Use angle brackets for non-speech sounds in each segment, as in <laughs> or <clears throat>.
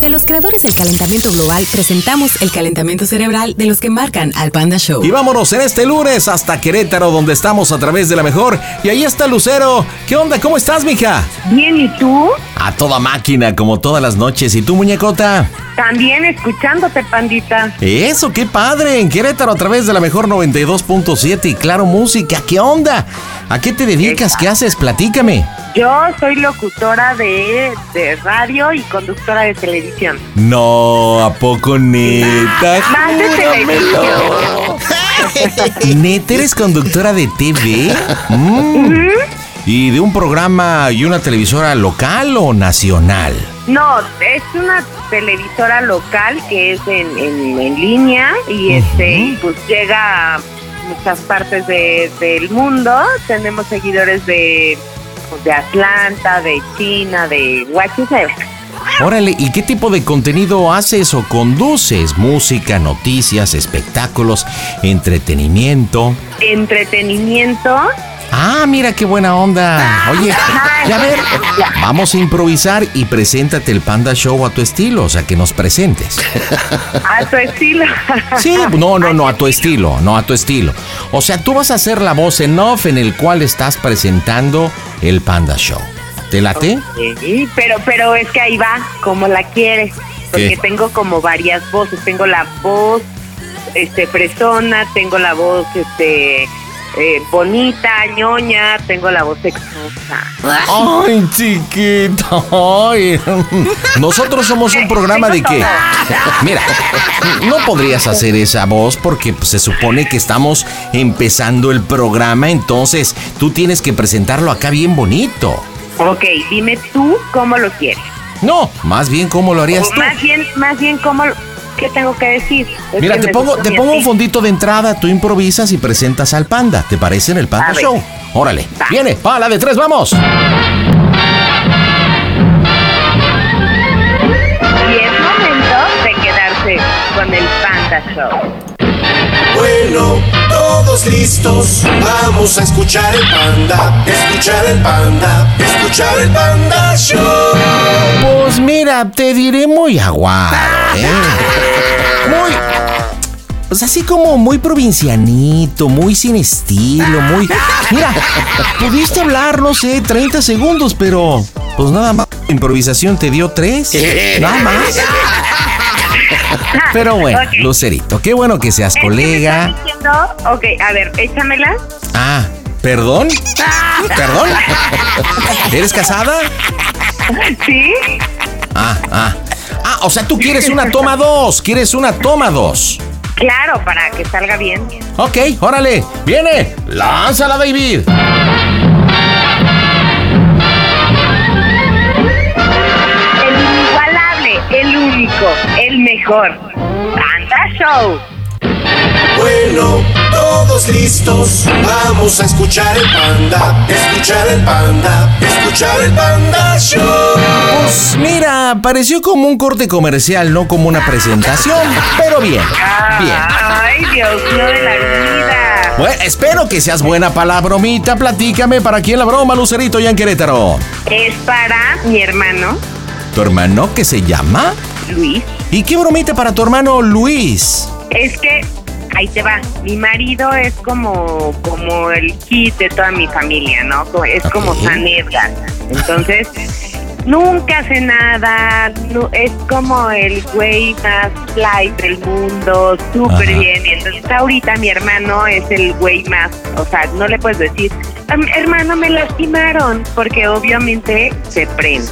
De los creadores del calentamiento global, presentamos el calentamiento cerebral de los que marcan al Panda Show. Y vámonos en este lunes hasta Querétaro, donde estamos a través de la mejor. Y ahí está Lucero. ¿Qué onda? ¿Cómo estás, mija? Bien, ¿y tú? A toda máquina, como todas las noches. ¿Y tú, muñecota? También escuchándote, pandita. Eso, qué padre. En Querétaro a través de la mejor 92.7 y claro, música. ¿Qué onda? ¿A qué te dedicas? ¿Qué haces? Platícame. Yo soy locutora de, de radio y conductora de televisión. No, ¿a poco neta? Más de televisión. <laughs> ¿Neta eres conductora de TV? Mm. ¿Y de un programa y una televisora local o nacional? No, es una televisora local que es en, en, en línea y este pues llega a muchas partes de- del mundo. Tenemos seguidores de, pues, de Atlanta, de China, de Washington. Órale, ¿y qué tipo de contenido haces o conduces? Música, noticias, espectáculos, entretenimiento. Entretenimiento. Ah, mira qué buena onda. Oye, ya ver, vamos a improvisar y preséntate el Panda Show a tu estilo, o sea, que nos presentes. A tu estilo. Sí, no, no, no, a tu estilo, no a tu estilo. O sea, tú vas a ser la voz en off en el cual estás presentando el Panda Show. ¿Te late? Sí, pero, pero es que ahí va, como la quieres. Porque ¿Qué? tengo como varias voces. Tengo la voz este fresona, tengo la voz este eh, bonita, ñoña, tengo la voz sexosa. Ay, chiquita. ay. Nosotros somos un programa de que. Mira, no podrías hacer esa voz porque pues, se supone que estamos empezando el programa, entonces tú tienes que presentarlo acá bien bonito. Ok, dime tú cómo lo quieres. No, más bien cómo lo harías O tú. más bien, más bien cómo lo- ¿Qué tengo que decir? Es Mira, que te pongo, te pongo un fondito de entrada, tú improvisas y presentas al panda. ¿Te parece en el Panda A ver. Show? Órale, Va. viene, va, la de tres, vamos. Y es momento de quedarse con el Panda Show. Bueno, todos listos, vamos a escuchar el panda, escuchar el panda, escuchar el panda show. Pues mira, te diré muy aguado, ¿eh? Muy. Pues así como muy provincianito, muy sin estilo, muy. Mira, pudiste hablar, no sé, 30 segundos, pero. Pues nada más. la Improvisación te dio tres. Nada más. <laughs> Pero bueno. Lucerito, qué bueno que seas colega. diciendo- Ok, a ver, échamela. Ah, ¿perdón? <laughs> ¿Perdón? ¿Eres casada? ¿Sí? Ah, ah. Ah, o sea, tú quieres una toma dos. Quieres una toma dos. Claro, para que salga bien. Ok, órale, viene. Lánzala, David. Mejor. Panda Show. Bueno, todos listos, vamos a escuchar el panda, escuchar el panda, escuchar el panda show. Pues mira, pareció como un corte comercial, no como una presentación. Pero bien, bien. Ay, Dios mío de la vida. Bueno, espero que seas buena para la bromita. Platícame para quién la broma, Lucerito, ya en Querétaro. Es para mi hermano, ¿Tu hermano que se llama? Luis. ¿Y qué bromita para tu hermano Luis? Es que, ahí te va, mi marido es como, como el kit de toda mi familia, ¿no? Es como Ok. San Edgar. Entonces, Nunca hace nada, no- es como el güey más light del mundo, súper Ajá. bien. Y entonces ahorita mi hermano es el güey más, o sea, no le puedes decir, "Am- hermano, me lastimaron, porque obviamente se prende.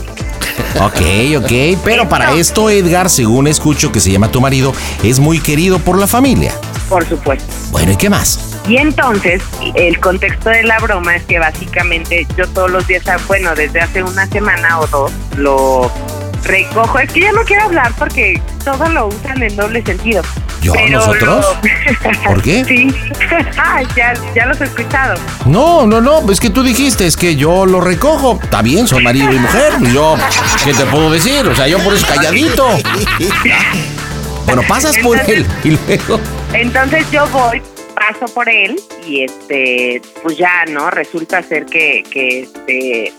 Ok, ok. Pero para esto, Edgar, según escucho que se llama tu marido, es muy querido por la familia. Por supuesto. Bueno, ¿y qué más? Y entonces, el contexto de la broma es que básicamente yo todos los días, bueno, desde hace una semana o dos, lo recojo. Es que ya no quiero hablar porque todo lo usan en doble sentido. ¿Yo? Pero ¿Nosotros? lo- <laughs> ¿Por qué? Sí. <laughs> Ah, ya, ya los he escuchado. No, no, no, es que tú dijiste, es que yo lo recojo. Está bien, son marido y mujer. Yo, ¿qué te puedo decir? O sea, yo por eso calladito. <laughs> Bueno, pasas por él y luego. Entonces yo voy, paso por él y este, pues ya, ¿no? Resulta ser que, que este,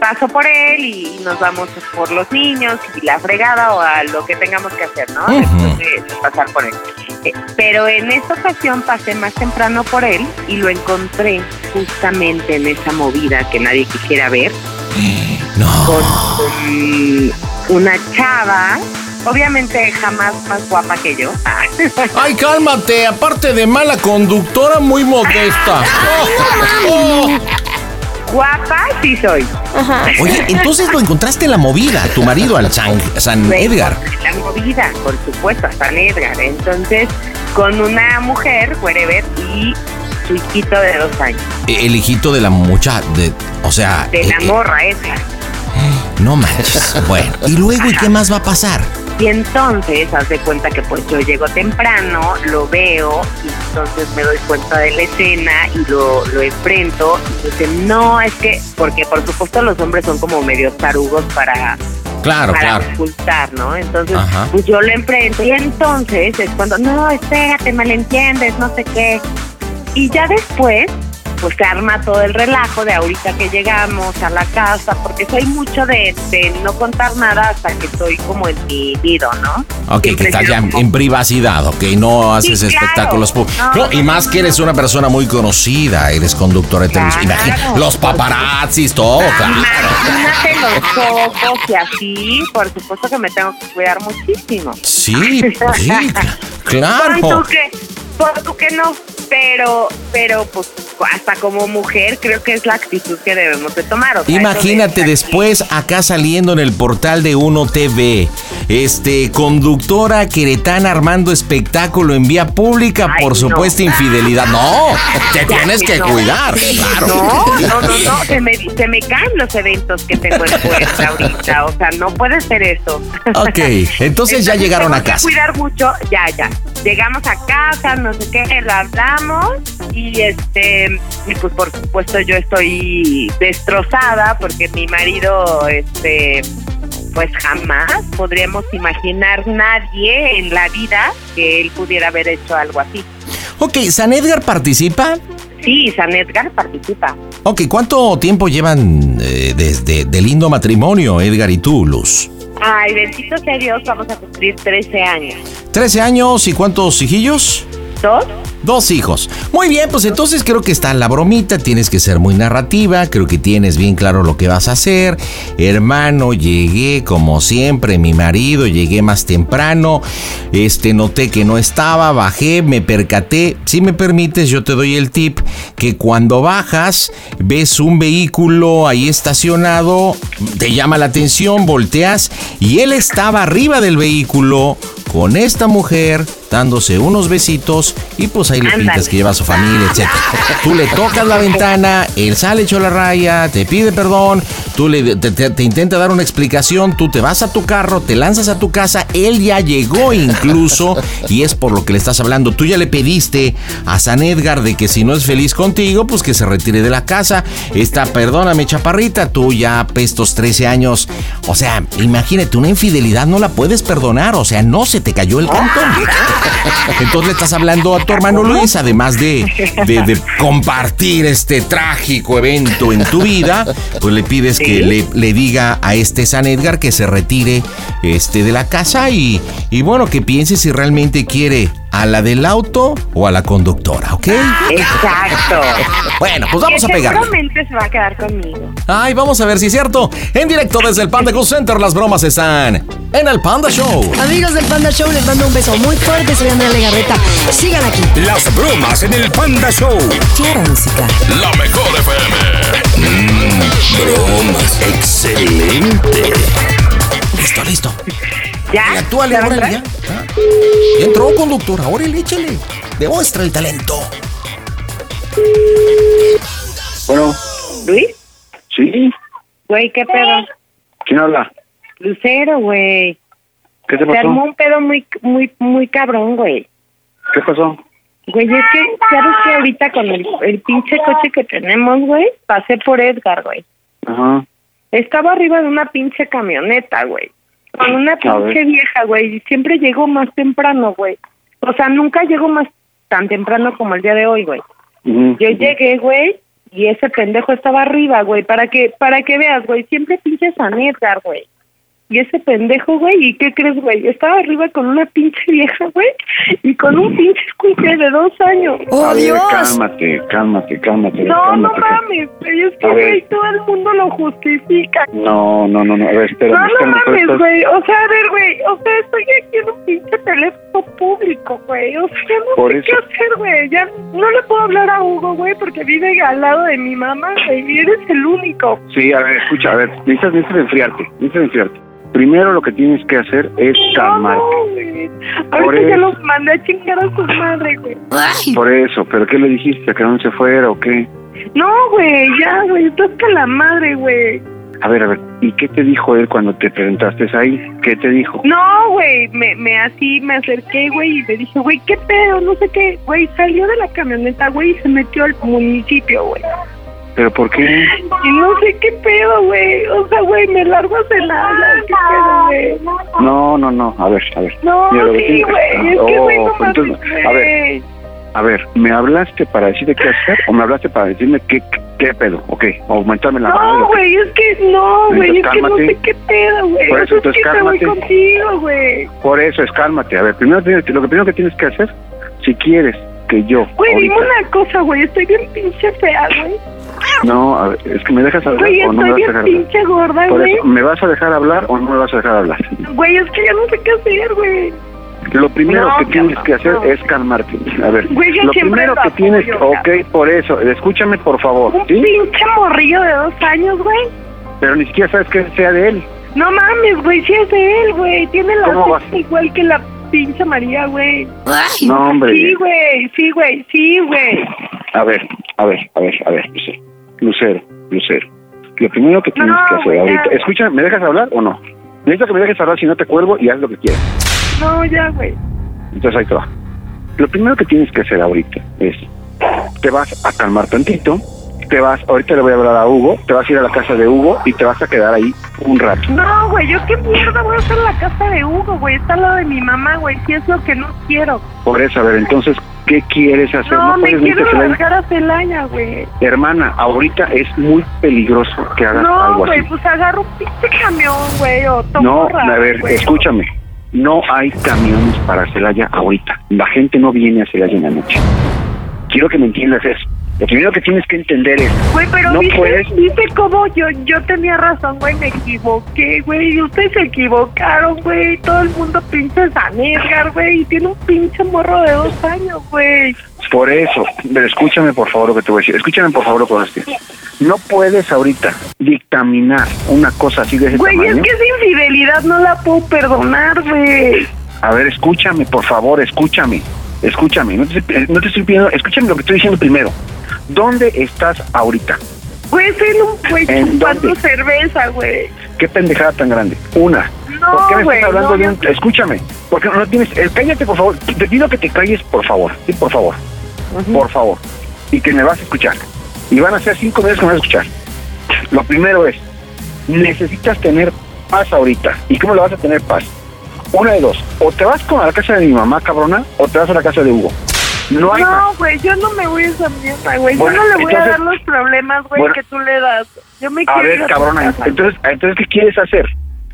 paso por él y nos vamos por los niños y la fregada o a lo que tengamos que hacer, ¿no? Ujú. Después de, de pasar por él. Eh, Pero en esta ocasión pasé más temprano por él y lo encontré justamente en esa movida que nadie quisiera ver <gasps> No. con um, una chava, obviamente jamás más guapa que yo. <laughs> Ay, cálmate, aparte de mala conductora, muy modesta. Oh. Guapa sí soy. Oye, <laughs> entonces lo encontraste en la movida, tu marido, al San, San Edgar. La movida, por supuesto, a San Edgar. Entonces, con una mujer, wherever, y su hijito de dos años. El hijito de la mucha, de, o sea, De la eh, eh, morra esa. no manches. Bueno, y luego, ¿y qué más va a pasar? Y entonces, haz de cuenta que pues yo llego temprano, lo veo, y entonces me doy cuenta de la escena y lo, lo enfrento. Y dice, no, es que, porque por supuesto los hombres son como medio tarugos para, Claro, para claro. ocultar, ¿no? Entonces, Ajá. pues yo lo enfrento y entonces es cuando, no, espérate, malentiendes, no sé qué. Y ya después, pues se arma todo el relajo de ahorita que llegamos a la casa, porque soy mucho de, de no contar nada hasta que estoy como en mi nido, ¿no? Ok, que estás ya como- en privacidad, ok, no haces Sí, claro. espectáculos públicos. No, No, y más que eres una persona muy conocida, eres conductora de televisión. Claro. Imagina, los paparazzis, todo, claro. Imagínate los ojos y así, por supuesto que me tengo que cuidar muchísimo. Sí, sí, <laughs> cl- Pon claro. tú que, pon tú que no, pero, pero pues hasta como mujer creo que es la actitud que debemos de tomar. o sea, Imagínate de- después acá saliendo en el portal de Uno TV, este conductora queretana armando espectáculo en vía pública Ay, por no. supuesta infidelidad. No, te tienes que no. cuidar, claro. No, no, no, no, se me, se me caen los eventos que tengo en puerta ahorita, o sea, no puede ser eso. Ok, entonces ya llegaron a que casa. cuidar mucho, ya, ya. Llegamos a casa, no sé qué, lo hablamos y este, y pues por supuesto yo estoy destrozada porque mi marido, este, pues jamás podríamos imaginar nadie en la vida que él pudiera haber hecho algo así. Ok, ¿San Edgar participa? Sí, San Edgar participa. Ok, ¿cuánto tiempo llevan eh, desde de lindo matrimonio, Edgar y tú, Luz? Ay, bendito sea Dios, vamos a cumplir 13 años. 13 años y cuántos hijillos? ¿Dos? Hijos. Muy bien, pues entonces creo que está la bromita, tienes que ser muy narrativa, creo que tienes bien claro lo que vas a hacer. Hermano, llegué como siempre, mi marido, llegué más temprano, este noté que no estaba, bajé, me percaté. Si me permites, yo te doy el tip que cuando bajas, ves un vehículo ahí estacionado, te llama la atención, volteas y él estaba arriba del vehículo con esta mujer dándose unos besitos y pues ahí le Ándale. pintas que lleva a su familia, etc. Tú le tocas la ventana, él sale hecho la raya, te pide perdón, tú le te, te- te intenta dar una explicación, tú te vas a tu carro, te lanzas a tu casa, él ya llegó incluso y es por lo que le estás hablando. Tú ya le pediste a San Edgar de que si no es feliz contigo, pues que se retire de la casa. Esta, perdóname, chaparrita, tú ya estos 13 años, o sea, imagínate, una infidelidad no la puedes perdonar, o sea, no se te cayó el cantón. Entonces le estás hablando a tu hermano Luis, además de, de- de compartir este trágico evento en tu vida, pues le pides que le, le diga a este San Edgar que se retire este, de la casa y, y bueno, que piense si realmente quiere a la del auto o a la conductora, ¿ok? Exacto. <laughs> Bueno, pues vamos Que a pegar. Seguramente se va a quedar conmigo. Ay, vamos a ver si es cierto. En directo desde el Panda Cool Center, las bromas están en el Panda Show. Amigos del Panda Show, les mando un beso muy fuerte. Soy Andrea Legarreta. Sigan aquí. Las bromas en el Panda Show. Quiero música. La mejor FM. Mmm, bromas. Excelente. Listo, listo. ¿Ya? Y actúale, ¿Ya va a órale, ya. Ah. Ya entró, conductora. Órale, échale. Demuestra el talento. Bueno, ¿Luis? sí, Güey, ¿qué pedo? ¿quién habla? Lucero, güey. ¿Qué te Se armó pasó? un pedo muy, muy, muy cabrón, güey. ¿Qué pasó? Güey, es que, ¿sabes que ahorita con el, el pinche coche que tenemos, güey? Pasé por Edgar, güey. Ajá. Estaba arriba de una pinche camioneta, güey. Con una pinche vieja, güey. Siempre llego más temprano, güey. O sea, nunca llego más tan temprano como el día de hoy, güey. Yo llegué, güey, y ese pendejo estaba arriba, güey, para que para que veas, güey, siempre pinches a Edgar, güey. Y ese pendejo, güey, ¿y qué crees, güey? Estaba arriba con una pinche vieja, güey, y con un pinche escuche de dos años. ¡Oh, A ver, Dios! cálmate, cálmate, cálmate. No, no cálmate. mames, güey, es que, güey, todo el mundo lo justifica. No, no, no, no, a ver, espérame, No, no mames, güey, o sea, a ver, güey, o sea, estoy aquí en un pinche teléfono público, güey, o sea, ya no Por sé eso. qué hacer, güey, ya no le puedo hablar a Hugo, güey, porque vive al lado de mi mamá, güey, y eres el único. Sí, a ver, escucha, a ver, necesitas, necesitas enfriarte, necesitas enfriarte. Primero lo que tienes que hacer es calmarte. No, güey. Por Ahorita ya eso. los mandé a chingar a su madre, güey. Por eso, ¿pero qué le dijiste? ¿Que no se fuera o qué? No, güey, ya, güey, tú hasta la madre, güey. A ver, a ver, ¿y qué te dijo él cuando te presentaste ahí? ¿Qué te dijo? No, güey, me, me así, me acerqué, güey, y le dije, güey, ¿qué pedo? No sé qué. Güey, salió de la camioneta, güey, y se metió al municipio, güey. ¿Pero por qué? Y no sé qué pedo, güey. O sea, güey, me largo a cenar, ¿qué pedo, güey? No, no, no, a ver, a ver. No, Mira, sí, güey, es que, Oh, güey, no mames, entonces, a ver. A ver, ¿me hablaste para decirte qué hacer o me hablaste para decirme qué, qué pedo? Ok, aumentarme la madre. No, güey, es que no, güey, es que no sé qué pedo, güey. Por O eso, sea, es entonces, que voy contigo, güey. Por eso es cálmate. A ver, primero tienes- lo que primero que tienes que hacer, si quieres que yo. Güey, dime una cosa, güey, estoy bien pinche fea, güey. No, a ver, es que me dejas hablar Güey, o no me vas a bien dejar hablar. pinche gorda, Por güey. eso, ¿me vas a dejar hablar o no me vas a dejar hablar? Güey, es que ya no sé qué hacer, güey. Lo primero No, que tienes que hacer no. es calmarte. A ver, Güey, yo lo primero que tienes, ok, cabrón. por eso, escúchame por favor, Un ¿sí? pinche morrillo de dos años, güey. Pero ni siquiera sabes que sea de él. No mames, güey, sí es de él, güey. Tiene la igual que la pinche María, güey. No, hombre. Sí, güey, sí, güey, sí, güey. A ver, a ver, a ver, a ver, Lucero, Lucero, Lucero. Lo primero que tienes No, que hacer ahorita, ya. escucha, ¿me dejas hablar o no? Necesito que me dejes hablar, si no te cuelgo y haz lo que quieras. No, ya, güey. Entonces ahí te va. Lo primero que tienes que hacer ahorita es, te vas a calmar tantito, te vas, ahorita le voy a hablar a Hugo, te vas a ir a la casa de Hugo y te vas a quedar ahí un rato. No, güey, yo qué mierda voy a hacer en la casa de Hugo, güey. Está al lado de mi mamá, güey. Si es lo que no quiero. Por eso, a ver, entonces, ¿qué quieres hacer? No, me puedes quiero largar a Celaya, güey. Hermana, ahorita es muy peligroso que hagas No, algo güey, así. pues agarro un pinche camión, güey, o tomo No, raro, a ver, güey. escúchame. No hay camiones para Celaya ahorita. La gente no viene a Celaya en la noche. Quiero que me entiendas eso. Lo primero que tienes que entender es, Güey, pero no puedes- viste cómo yo, yo tenía razón, güey, me equivoqué, güey, y ustedes se equivocaron, güey, todo el mundo pinche San Edgar, güey, y tiene un pinche morro de dos años, güey. por eso, pero escúchame por favor lo que te voy a decir. Escúchame por favor lo que voy a decir. No puedes ahorita dictaminar una cosa así de ese Güey, es que esa infidelidad no la puedo perdonar, güey. A ver, escúchame, por favor, escúchame. Escúchame, no te, estoy- no te estoy pidiendo, escúchame lo que estoy diciendo primero. ¿Dónde estás ahorita? Güey, soy un ¿En chupando dónde? cerveza, güey. ¿Qué pendejada tan grande? Una. No, ¿Por qué me estás hablando no, de yo- un... Escúchame, porque no tienes... eh, cállate, por favor. Te pido que te calles, por favor. Sí, por favor. Por favor. Y que me vas a escuchar. Y van a ser cinco minutos que me vas a escuchar. Lo primero es, necesitas tener paz ahorita. ¿Y cómo le vas a tener paz? Una de dos. O te vas con a la casa de mi mamá, cabrona, o te vas a la casa de Hugo. No hay más. No, güey, yo no me voy a esa mierda, güey. Bueno, yo no le voy a dar los problemas, güey, Bueno. que tú le das. Yo me A quiero ir ver, a tu cabrona, casa. entonces, entonces, ¿qué quieres hacer?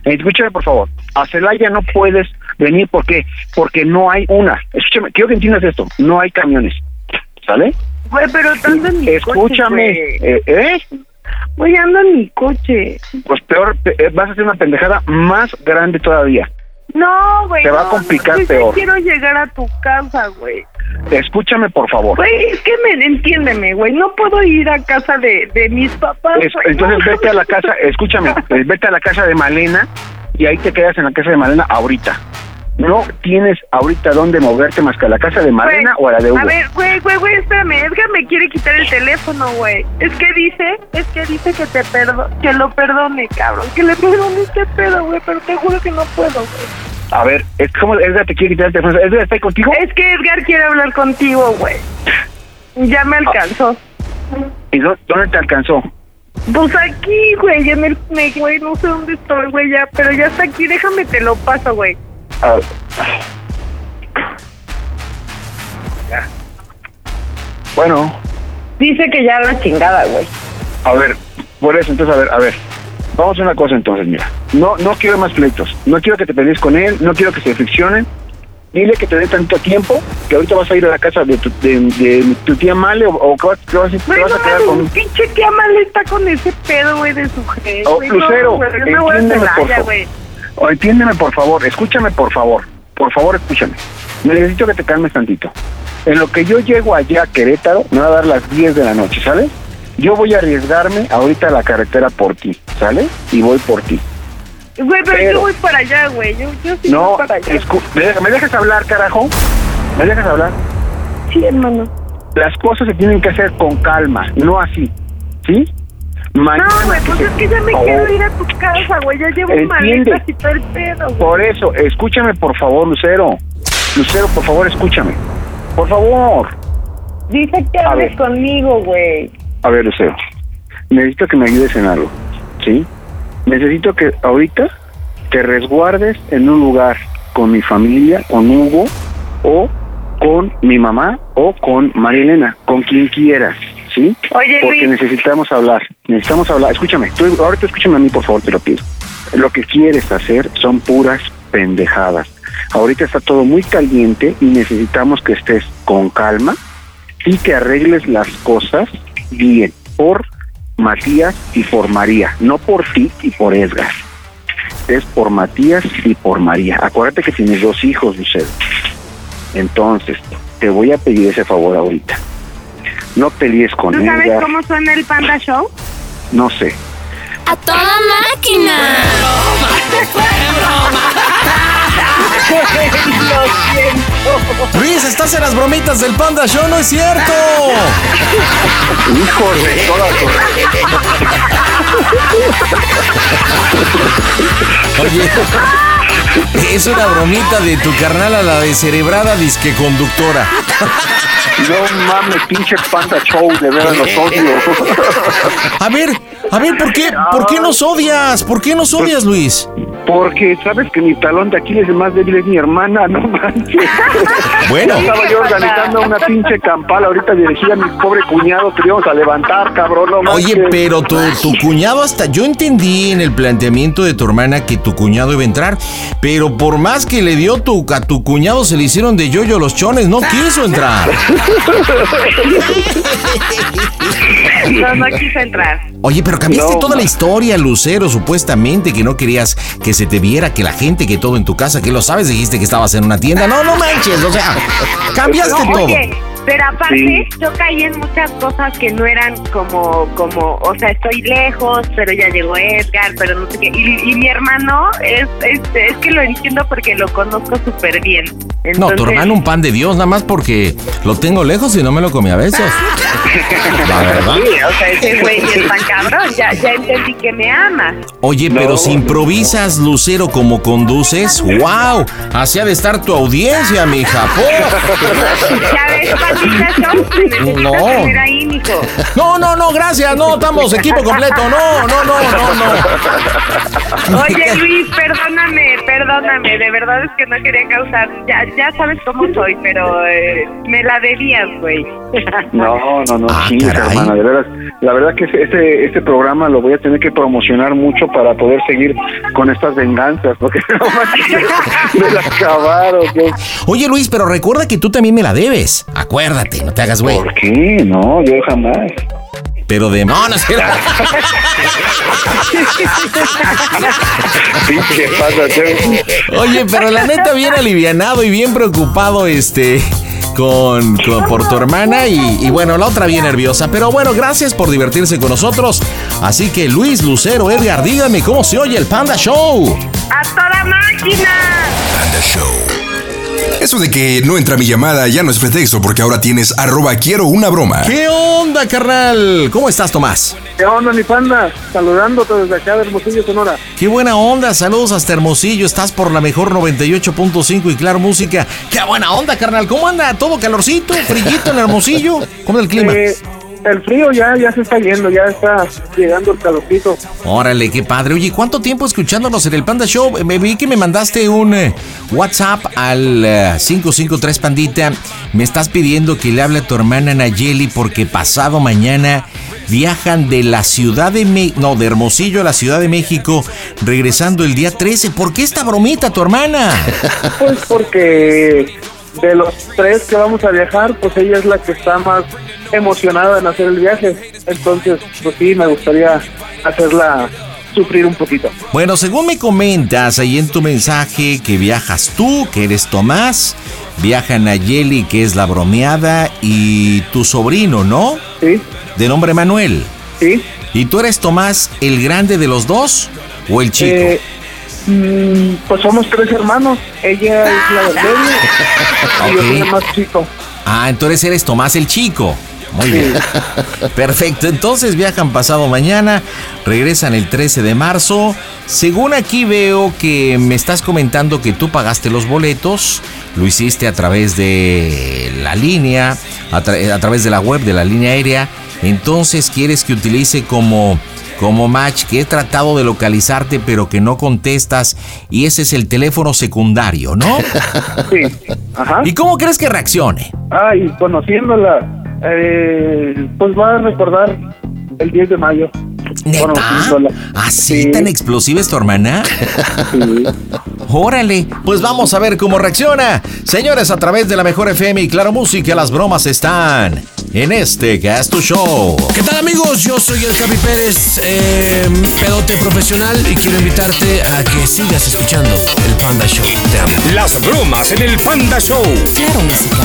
Escúchame, por favor. A Celaya no puedes venir, ¿por qué? Porque no hay una. Escúchame, quiero que entiendas esto. No hay camiones. ¿Sale? Güey, pero ando en mi Escúchame. coche, eh, ¿eh? Güey, ando en mi coche. Pues peor, pe- eh, vas a hacer una pendejada más grande todavía. No, güey. Te va a no, complicar no, yo peor. quiero llegar a tu casa, güey. Escúchame, por favor. Güey, es que me entiéndeme, güey. No puedo ir a casa de, de mis papás. Es- entonces No, vete a la casa, escúchame, <laughs> eh, vete a la casa de Malena y ahí te quedas en la casa de Malena ahorita. No tienes ahorita dónde moverte más que a la casa de Malena Güey, o a la de Hugo. A ver, güey, güey, güey, espérame. Edgar me quiere quitar el teléfono, güey. Es que dice, es que dice que te perdo, que lo perdone, cabrón. Que le perdone este pedo, güey. Pero te juro que no puedo, güey. A ver, es como Edgar te quiere quitar el teléfono. ¿Edgar está ahí contigo? Es que Edgar quiere hablar contigo, güey. Ya me alcanzó. ¿Y dó- dónde te alcanzó? Pues aquí, güey, en el, me- güey, no sé dónde estoy, güey, ya, pero ya está aquí, déjame te lo paso, güey. A ver. Ya. Bueno, Dice que ya la chingada, güey. a ver, por eso, entonces, a ver, a ver. Vamos a una cosa entonces, mira. No, no quiero más pleitos. No quiero que te pelees con él, no quiero que se friccionen. Dile que te dé tanto tiempo, que ahorita vas a ir a la casa de tu, de, de tu tía Male o, o que vas, que vas, a- vas quedar con... pinche tía mal está con ese pedo, güey, de su jefe. Oh, no, Lucero, entiéndeme, por favor. entiéndeme, por favor, escúchame, por favor. Por favor, escúchame. Necesito que te calmes tantito. En lo que yo llego allá a Querétaro, me va a dar las 10 de la noche, ¿sale? Yo voy a arriesgarme ahorita a la carretera por ti, ¿sale? Y voy por ti. Güey, pero, Pero- yo voy para allá, güey. Yo, yo sí No, voy para allá. ¿me dejas- ¿me dejas hablar, carajo? ¿Me dejas hablar? Sí, hermano. Las cosas se tienen que hacer con calma, no así, ¿sí? Mañana No, güey, pues se- es que ya me Oh, quiero ir a tu casa, güey. Ya llevo maletas y todo el pedo, güey. Por eso, escúchame, por favor, Lucero. Lucero, por favor, escúchame. Por favor. Dice que hables conmigo, güey. A ver, Lucero. Necesito que me ayudes en algo, ¿sí? Necesito que ahorita te resguardes en un lugar con mi familia, con Hugo, o con mi mamá, o con María Elena, con quien quieras, ¿sí? Oye, Porque Luis. necesitamos hablar, necesitamos hablar. Escúchame, tú, ahorita escúchame a mí, por favor, te lo pido. Lo que quieres hacer son puras pendejadas. Ahorita está todo muy caliente y necesitamos que estés con calma y que arregles las cosas bien por Matías y por María, no por ti y por Edgar. Es por Matías y por María. Acuérdate que tienes dos hijos, Lucero. Entonces, te voy a pedir ese favor ahorita. No pelees con ¿Tú sabes Edgar, cómo suena el Panda Show? no sé. ¡A toda máquina! Luis, estás en las bromitas del Panda Show, no es cierto. Hijo de toda tu- Oye, es una bromita de tu carnal a la descerebrada disque conductora. No mames, pinche panda show, de veras los odio. A ver, a ver, ¿por qué, ¿por qué nos odias? ¿Por qué nos odias, Luis? Porque sabes que mi talón de Aquiles es más débil es mi hermana, no manches. <laughs> Bueno. Estaba yo organizando una pinche campal ahorita dirigida a mi pobre cuñado que íbamos a levantar, cabrón, no manches. Oye, pero tu, tu cuñado hasta... Yo entendí en el planteamiento de tu hermana que tu cuñado iba a entrar, pero por más que le dio tu, a tu cuñado se le hicieron de yoyo los chones, no quiso entrar. <laughs> No, no quiso entrar. Oye, pero cambiaste No, toda la historia, Lucero, supuestamente, que no querías que se te viera, que la gente, que todo en tu casa, que lo sabes, dijiste que estabas en una tienda. No, no manches, o sea, cambiaste No, todo. oye, pero aparte Sí. yo caí en muchas cosas que no eran como, como, o sea, estoy lejos, pero ya llegó Edgar, pero no sé qué. Y, y mi hermano es, es, es que lo entiendo porque lo conozco súper bien. No, tu hermano un pan de Dios, nada más porque lo tengo lejos y no me lo comí a besos. <laughs> La verdad. Sí, o sea, ese güey es tan cabrón, ya, ya entendí que me ama. Oye, pero No, si improvisas, Lucero, como conduces, <laughs> wow, así ha de estar tu audiencia, mija. ¡Oh! Ya ves, <laughs> No. tener ahí, mijo. No, no, no, gracias. No, estamos equipo completo. No, no, no, no, no. Oye, Luis, perdóname, perdóname. De verdad es que no quería causar. Ya, ya sabes cómo soy, pero eh, me la debías, güey. <laughs> No, no, no, Ah, sí, caray. hermana, de veras. La verdad que este, este programa lo voy a tener que promocionar mucho para poder seguir con estas venganzas, porque no <laughs> me la acabaron. Oye, Luis, pero recuerda que tú también me la debes. Acuérdate, no te hagas güey. ¿Por qué? No, yo jamás. Pero de. No, no sé. Sí, ¿qué pasa? Che? Oye, pero la neta, bien alivianado y bien preocupado, este. Con, con- por tu hermana y, y bueno, la otra bien nerviosa. Pero bueno, gracias por divertirse con nosotros. Así que Luis, Lucero, Edgar, díganme cómo se oye el Panda Show. ¡A toda máquina! Panda Show. Eso de que no entra mi llamada ya no es pretexto porque ahora tienes arroba quiero una broma. ¿Qué onda, carnal? ¿Cómo estás, Tomás? ¿Qué onda, mi panda? Saludándote desde acá de Hermosillo, Sonora. Qué buena onda, saludos hasta Hermosillo, estás por la mejor 98.5 y claro música. Qué buena onda, carnal. ¿Cómo anda? ¿Todo calorcito, frillito en Hermosillo? ¿Cómo es el clima? Eh, el frío ya, ya se está yendo, ya está llegando el calorcito. Órale, qué padre. Oye, ¿cuánto tiempo escuchándonos en el Panda Show? Me vi que me mandaste un eh, WhatsApp al eh, 553 Pandita. Me estás pidiendo que le hable a tu hermana Nayeli porque pasado mañana viajan de la Ciudad de México, no, de Hermosillo a la Ciudad de México, regresando el día 13. ¿Por qué esta bromita, tu hermana? <laughs> Pues porque de los tres que vamos a viajar, pues ella es la que está más emocionada en hacer el viaje. Entonces, pues sí, me gustaría hacerla sufrir un poquito. Bueno, según me comentas ahí en tu mensaje que viajas tú, que eres Tomás, viaja Nayeli, que es la bromeada, y tu sobrino, ¿no? ¿Sí? De nombre Manuel. ¿Sí? ¿Y tú eres Tomás el grande de los dos o el chico? Eh, mm, pues somos tres hermanos. Ella es la del medio y yo <laughs> soy el más chico. Ah, entonces eres Tomás el chico. Muy bien. Perfecto. Entonces viajan pasado mañana, regresan el 13 de marzo. Según aquí veo que me estás comentando que tú pagaste los boletos, lo hiciste a través de la línea, a, tra- a través de la web de la línea aérea. Entonces quieres que utilice como como match que he tratado de localizarte pero que no contestas y ese es el teléfono secundario, ¿no? Sí. Ajá. ¿Y cómo crees que reaccione? Ay, conociéndola, eh, pues va a recordar el 10 de mayo. ¿Neta? Conociéndola. ¿Así Sí. tan explosiva es tu hermana? Sí. <laughs> Órale, pues vamos a ver cómo reacciona. Señores, a través de la mejor FM y Claro Música, las bromas están en este es tu show. ¿Qué tal amigos? Yo soy el Capi Pérez, eh, pedote profesional y quiero invitarte a que sigas escuchando el Panda Show. Te amo. Las bromas en el Panda Show. Claro, música.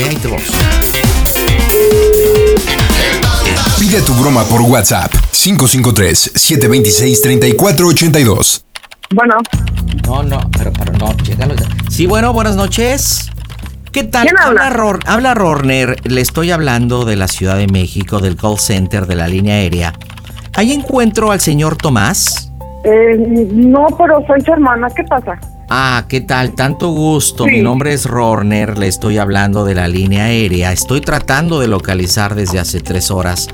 92. Pide tu broma por WhatsApp 553-726-3482. Bueno. No, no, pero, pero no, llegalo. Sí, bueno, buenas noches. ¿Qué tal? Habla? Rorner, le estoy hablando de la Ciudad de México, del call center, de la línea aérea. ¿Ahí encuentro al señor Tomás? Eh, no, pero soy su hermana, ¿qué pasa? Ah, ¿qué tal? Tanto gusto. Sí. Mi nombre es Rorner, le estoy hablando de la línea aérea. Estoy tratando de localizar desde hace tres horas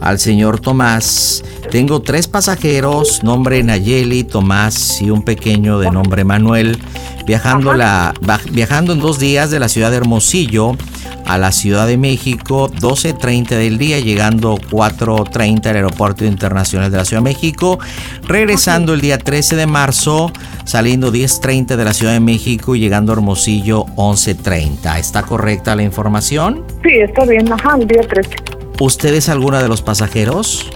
al señor Tomás. Tengo tres pasajeros, nombre Nayeli, Tomás y un pequeño de nombre Manuel, viajando, la, viajando en dos días de la ciudad de Hermosillo a la Ciudad de México, 12.30 del día, llegando 4.30 al Aeropuerto Internacional de la Ciudad de México, regresando el día 13 de marzo, saliendo 10.30 de la Ciudad de México y llegando a Hermosillo 11.30. ¿Está correcta la información? Sí, está bien. Ajá, el día 13. ¿Usted es alguna de los pasajeros?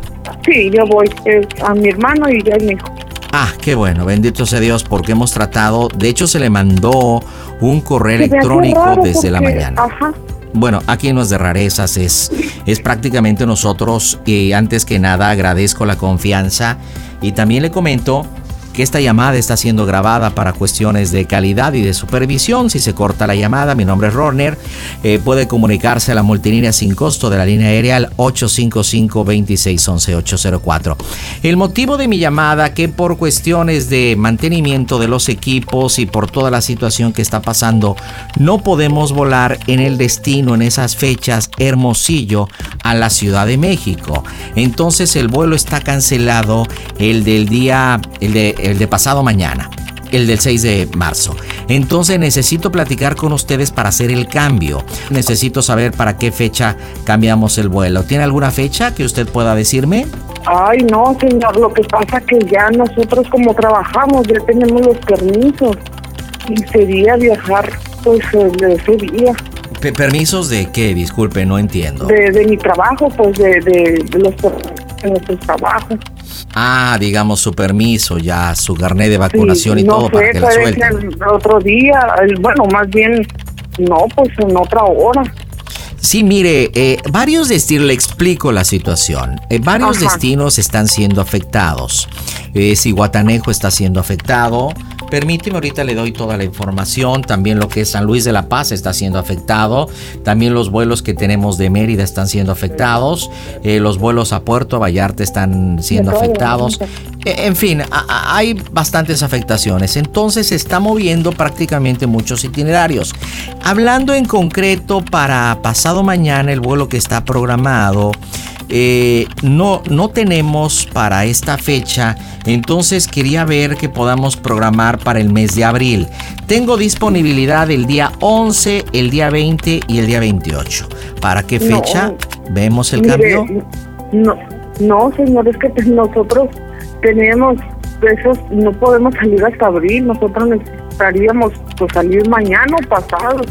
Sí, yo voy. Es a mi hermano y yo a mi hijo. Ah, qué bueno, bendito sea Dios, porque hemos tratado, de hecho se le mandó un correo electrónico desde la mañana. Ajá. Bueno, aquí no es de rarezas, es, es prácticamente nosotros y antes que nada agradezco la confianza y también le comento que esta llamada está siendo grabada para cuestiones de calidad y de supervisión. Si se corta la llamada, mi nombre es Rorner. Eh, puede comunicarse a la multilínea sin costo de la línea aérea al 855-2611-804. El motivo de mi llamada, que por cuestiones de mantenimiento de los equipos y por toda la situación que está pasando, no podemos volar en el destino en esas fechas Hermosillo a la Ciudad de México. Entonces el vuelo está cancelado, el del día, el de, el de pasado mañana el del 6 de marzo. Entonces necesito platicar con ustedes para hacer el cambio. Necesito saber para qué fecha cambiamos el vuelo. ¿Tiene alguna fecha que usted pueda decirme? Ay, no, señor, lo que pasa que ya nosotros como trabajamos, ya tenemos los permisos y sería viajar pues de ese día. Pe- ¿Permisos de qué? Disculpe, no entiendo. De, de mi trabajo, pues de, de, de los de nuestros trabajos. Ah, digamos su permiso, ya su carnet de vacunación y no todo sé, para que la suelten. ser otro día, el- bueno, más bien, no, pues en otra hora. Sí, mire, eh, varios destinos, le explico la situación. Eh, varios Ajá. destinos están siendo afectados. Eh, Cihuatanejo está siendo afectado. Permíteme, ahorita le doy toda la información. También lo que es San Luis de la Paz está siendo afectado. También los vuelos que tenemos de Mérida están siendo afectados. Eh, los vuelos a Puerto Vallarta están siendo afectados. Eh, En fin, a- a- hay bastantes afectaciones. Entonces se está moviendo prácticamente muchos itinerarios. Hablando en concreto para pasado mañana, el vuelo que está programado, eh, no, no tenemos para esta fecha. Entonces quería ver que podamos programar para el mes de abril. Tengo disponibilidad el día 11, el día 20 y el día 28. ¿Para qué No. fecha vemos el Mire, cambio? No, no, señor, es que pues, nosotros tenemos esos, no podemos salir hasta abril, nosotros necesitaríamos pues salir mañana o pasado.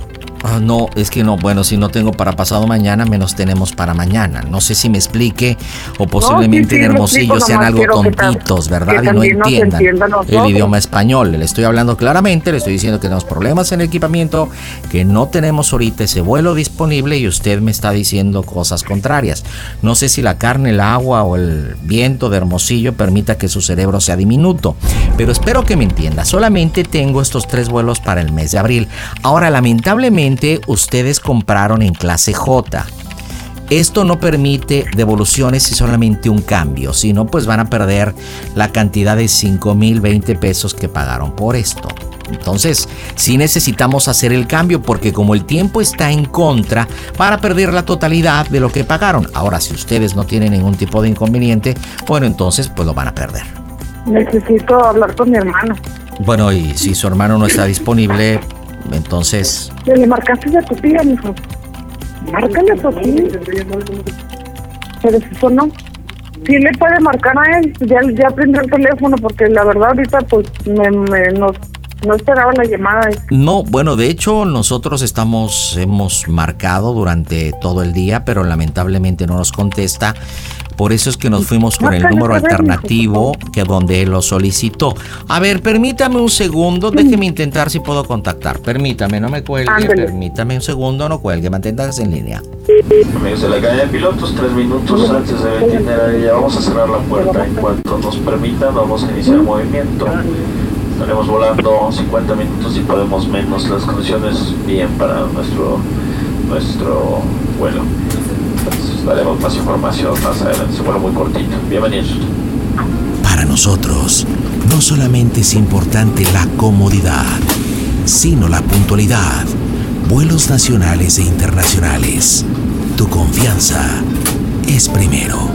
Ah, no, es que no, bueno, si no tengo para pasado mañana, menos tenemos para mañana. No sé si me explique o posiblemente sí, en Hermosillo sean algo tontitos, ¿verdad? Y no entiendan el idioma español. Le estoy hablando claramente, le estoy diciendo que tenemos problemas en el equipamiento, que no tenemos ahorita ese vuelo disponible y usted me está diciendo cosas contrarias. No sé si la carne, el agua o el viento de Hermosillo permita que su cerebro sea diminuto, pero espero que me entienda. Solamente tengo estos tres vuelos para el mes de abril. Ahora, lamentablemente, ustedes compraron en clase J. Esto no permite devoluciones y solamente un cambio, si no, pues van a perder la cantidad de 5 mil 20 pesos que pagaron por esto. Entonces, sí necesitamos hacer el cambio porque como el tiempo está en contra, para perder la totalidad de lo que pagaron. Ahora, si ustedes no tienen ningún tipo de inconveniente, bueno, entonces pues lo van a perder. Necesito hablar con mi hermano. Bueno, y si su hermano no está disponible, entonces ¿Le marcaste a tu tía, mijo? Márcale a tu tía. Pero eso no. Sí le puede marcar a él, ya, ya prendió el teléfono porque la verdad ahorita pues me, me- no, no esperaba la llamada. No, bueno, de hecho nosotros estamos, hemos marcado durante todo el día, pero lamentablemente no nos contesta. Por eso es que nos fuimos con el número alternativo que donde él lo solicitó. A ver, permítame un segundo, déjeme intentar si puedo contactar. Permítame, no me cuelgue, Ándale. permítame un segundo, no cuelgue, manténgase en línea. Amigos de la calle de pilotos, tres minutos antes itinerario ya vamos a cerrar la puerta. En cuanto nos permitan, vamos a iniciar el movimiento. Estaremos volando 50 minutos y podemos menos. Las condiciones bien para nuestro, nuestro vuelo. Entonces, daremos más información más adelante. Un vuelo muy cortito. Bienvenidos. Para nosotros, no solamente es importante la comodidad, sino la puntualidad. Vuelos nacionales e internacionales. Tu confianza es primero.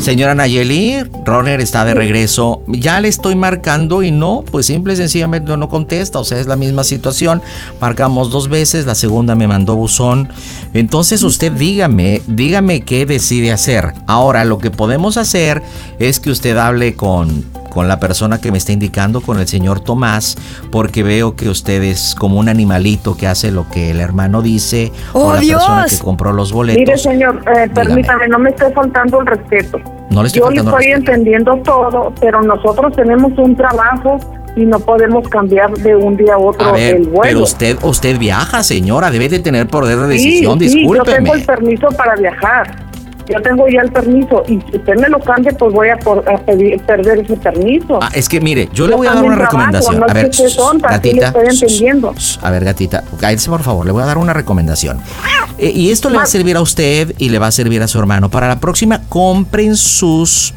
Señora Nayeli, Roner está de regreso. Ya le estoy marcando y no, pues simple y sencillamente no contesta. O sea, es la misma situación. Marcamos dos veces, la segunda me mandó buzón. Entonces usted dígame, dígame qué decide hacer. Ahora, lo que podemos hacer es que usted hable con, con la persona que me está indicando, con el señor Tomás, porque veo que usted es como un animalito que hace lo que el hermano dice o ¡Oh, la persona Dios! que compró los boletos. Mire, señor, eh, permítame, no me esté faltando el respeto. No le estoy Yo le estoy entendiendo todo, pero nosotros tenemos un trabajo y no podemos cambiar de un día a otro A ver, el vuelo. pero usted, usted viaja, señora, debe de tener poder de Sí, decisión, sí, yo discúlpeme. tengo el permiso para viajar. Yo tengo ya el permiso y si usted me lo cambia, pues voy a, por- a pedir- perder ese permiso. Ah, es que mire, yo le voy a dar una trabajo, recomendación. no a ver, tonta, le gatita. estoy entendiendo. A ver, gatita, cállese por favor, le voy a dar una recomendación. Eh, y esto le va a servir a usted y le va a servir a su hermano. Para la próxima, compren sus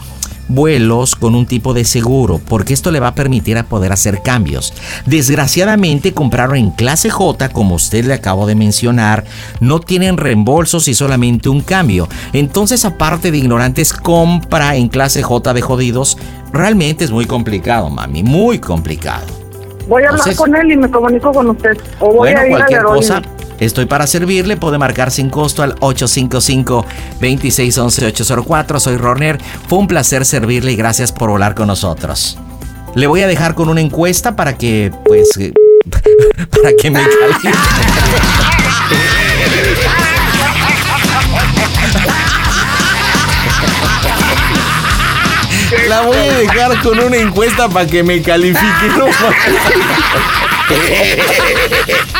vuelos con un tipo de seguro, porque esto le va a permitir a poder hacer cambios. Desgraciadamente compraron en clase J, como usted le acabo de mencionar, no tienen reembolsos y solamente un cambio. Entonces, aparte de ignorantes, compra en clase J de jodidos. Realmente es muy complicado, mami, muy complicado. Voy a hablar Entonces- con él y me comunico con usted. O voy Bueno, a ir a la cosa, estoy para servirle. Puede marcar sin costo al 855-2611-804. Soy Roner. Fue un placer servirle y gracias por volar con nosotros. Le voy a dejar con una encuesta para que, pues, eh, <laughs> para que me califique. La voy a dejar con una encuesta para que me califique. no <laughs>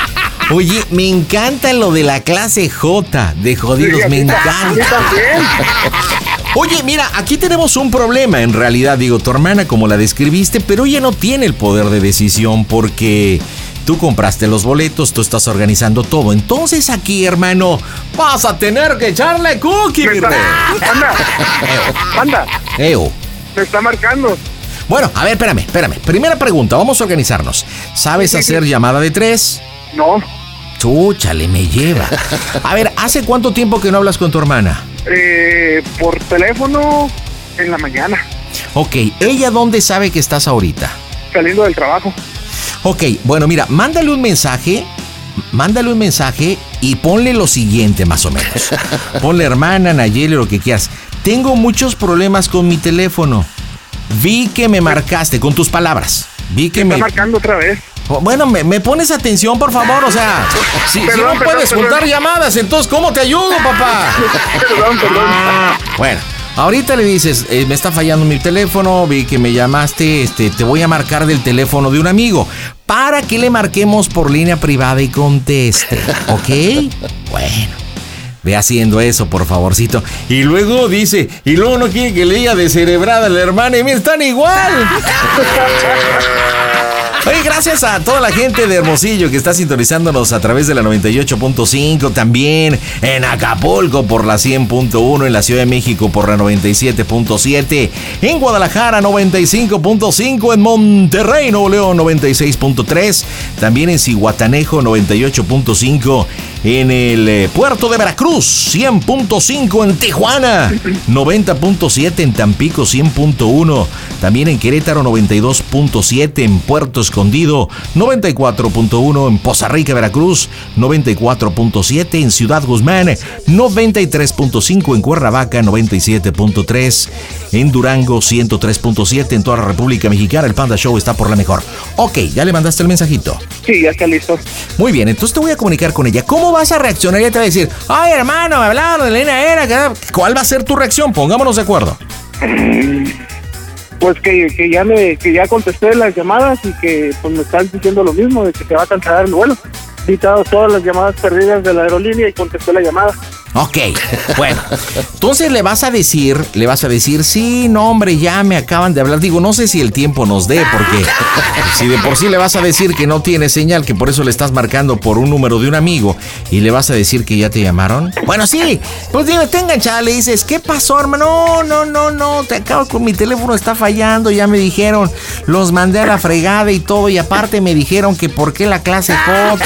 Oye, me encanta lo de la clase J de jodidos, me encanta. Oye, mira, aquí tenemos un problema en realidad, digo, tu hermana como la describiste, pero ella no tiene el poder de decisión porque tú compraste los boletos, tú estás organizando todo. Entonces aquí, hermano, vas a tener que echarle cookie, mi rey. Anda, anda, Eo. me está marcando. Bueno, a ver, espérame, espérame. Primera pregunta, vamos a organizarnos. ¿Sabes hacer llamada de tres? No. Chúchale, me lleva. A ver, ¿hace cuánto tiempo que no hablas con tu hermana? Eh, por teléfono en la mañana, Ok, ¿ella dónde sabe que estás ahorita? saliendo del trabajo. Ok, bueno, mira, mándale un mensaje. Mándale un mensaje y ponle lo siguiente, más o menos. Ponle hermana, Nayeli, lo que quieras. Tengo muchos problemas con mi teléfono. Vi que me marcaste con tus palabras. Vi que Está me. marcando otra vez. Bueno, me, me pones atención, por favor. O sea, <laughs> si, no perdón, puedes perdón. juntar llamadas, entonces, ¿cómo te ayudo, papá? <laughs> Perdón, perdón. <laughs> Bueno, ahorita le dices, eh, me está fallando mi teléfono, vi que me llamaste, este, te voy a marcar del teléfono de un amigo para que le marquemos por línea privada y conteste, ¿ok? Bueno. Ve haciendo eso, por favorcito. Y luego dice, y luego no quiere que le diga descerebrada a la hermana y mira, están igual. Gracias a toda la gente de Hermosillo que está sintonizándonos a través de la 98.5, también en Acapulco por la 100.1, en la Ciudad de México por la 97.7, en Guadalajara 95.5, en Monterrey, Nuevo León 96.3, también en Cihuatanejo 98.5, en el eh, puerto de Veracruz 100.5, en Tijuana 90.7, en Tampico 100.1, también en Querétaro 92.7, en Puerto Escondido 94.1, en Poza Rica, Veracruz 94.7, en Ciudad Guzmán 93.5, en Cuernavaca 97.3, en Durango 103.7, en toda la República Mexicana el Panda Show está por la mejor. Ok, ya le mandaste el mensajito. Sí, ya está listo. Muy bien, entonces te voy a comunicar con ella. ¿Cómo vas a reaccionar? Ella te va a decir, ay hermano, me hablaron de la línea que-". ¿Cuál va a ser tu reacción? Pongámonos de acuerdo. Pues que, que ya me que ya contesté las llamadas y que pues me están diciendo lo mismo de que te va a cancelar el vuelo. Todas todas las llamadas perdidas de la aerolínea y contesté la llamada. Ok, bueno. Entonces le vas a decir, le vas a decir, sí, no, hombre, ya me acaban de hablar. Digo, no sé si el tiempo nos dé, porque si de por sí le vas a decir que no tiene señal, que por eso le estás marcando por un número de un amigo, y le vas a decir que ya te llamaron. Bueno, sí, pues digo, te enganchada, le dices, ¿qué pasó, hermano? No, no, no, no, te acabo con mi teléfono, está fallando, ya me dijeron, los mandé a la fregada y todo, y aparte me dijeron que por qué la clase J.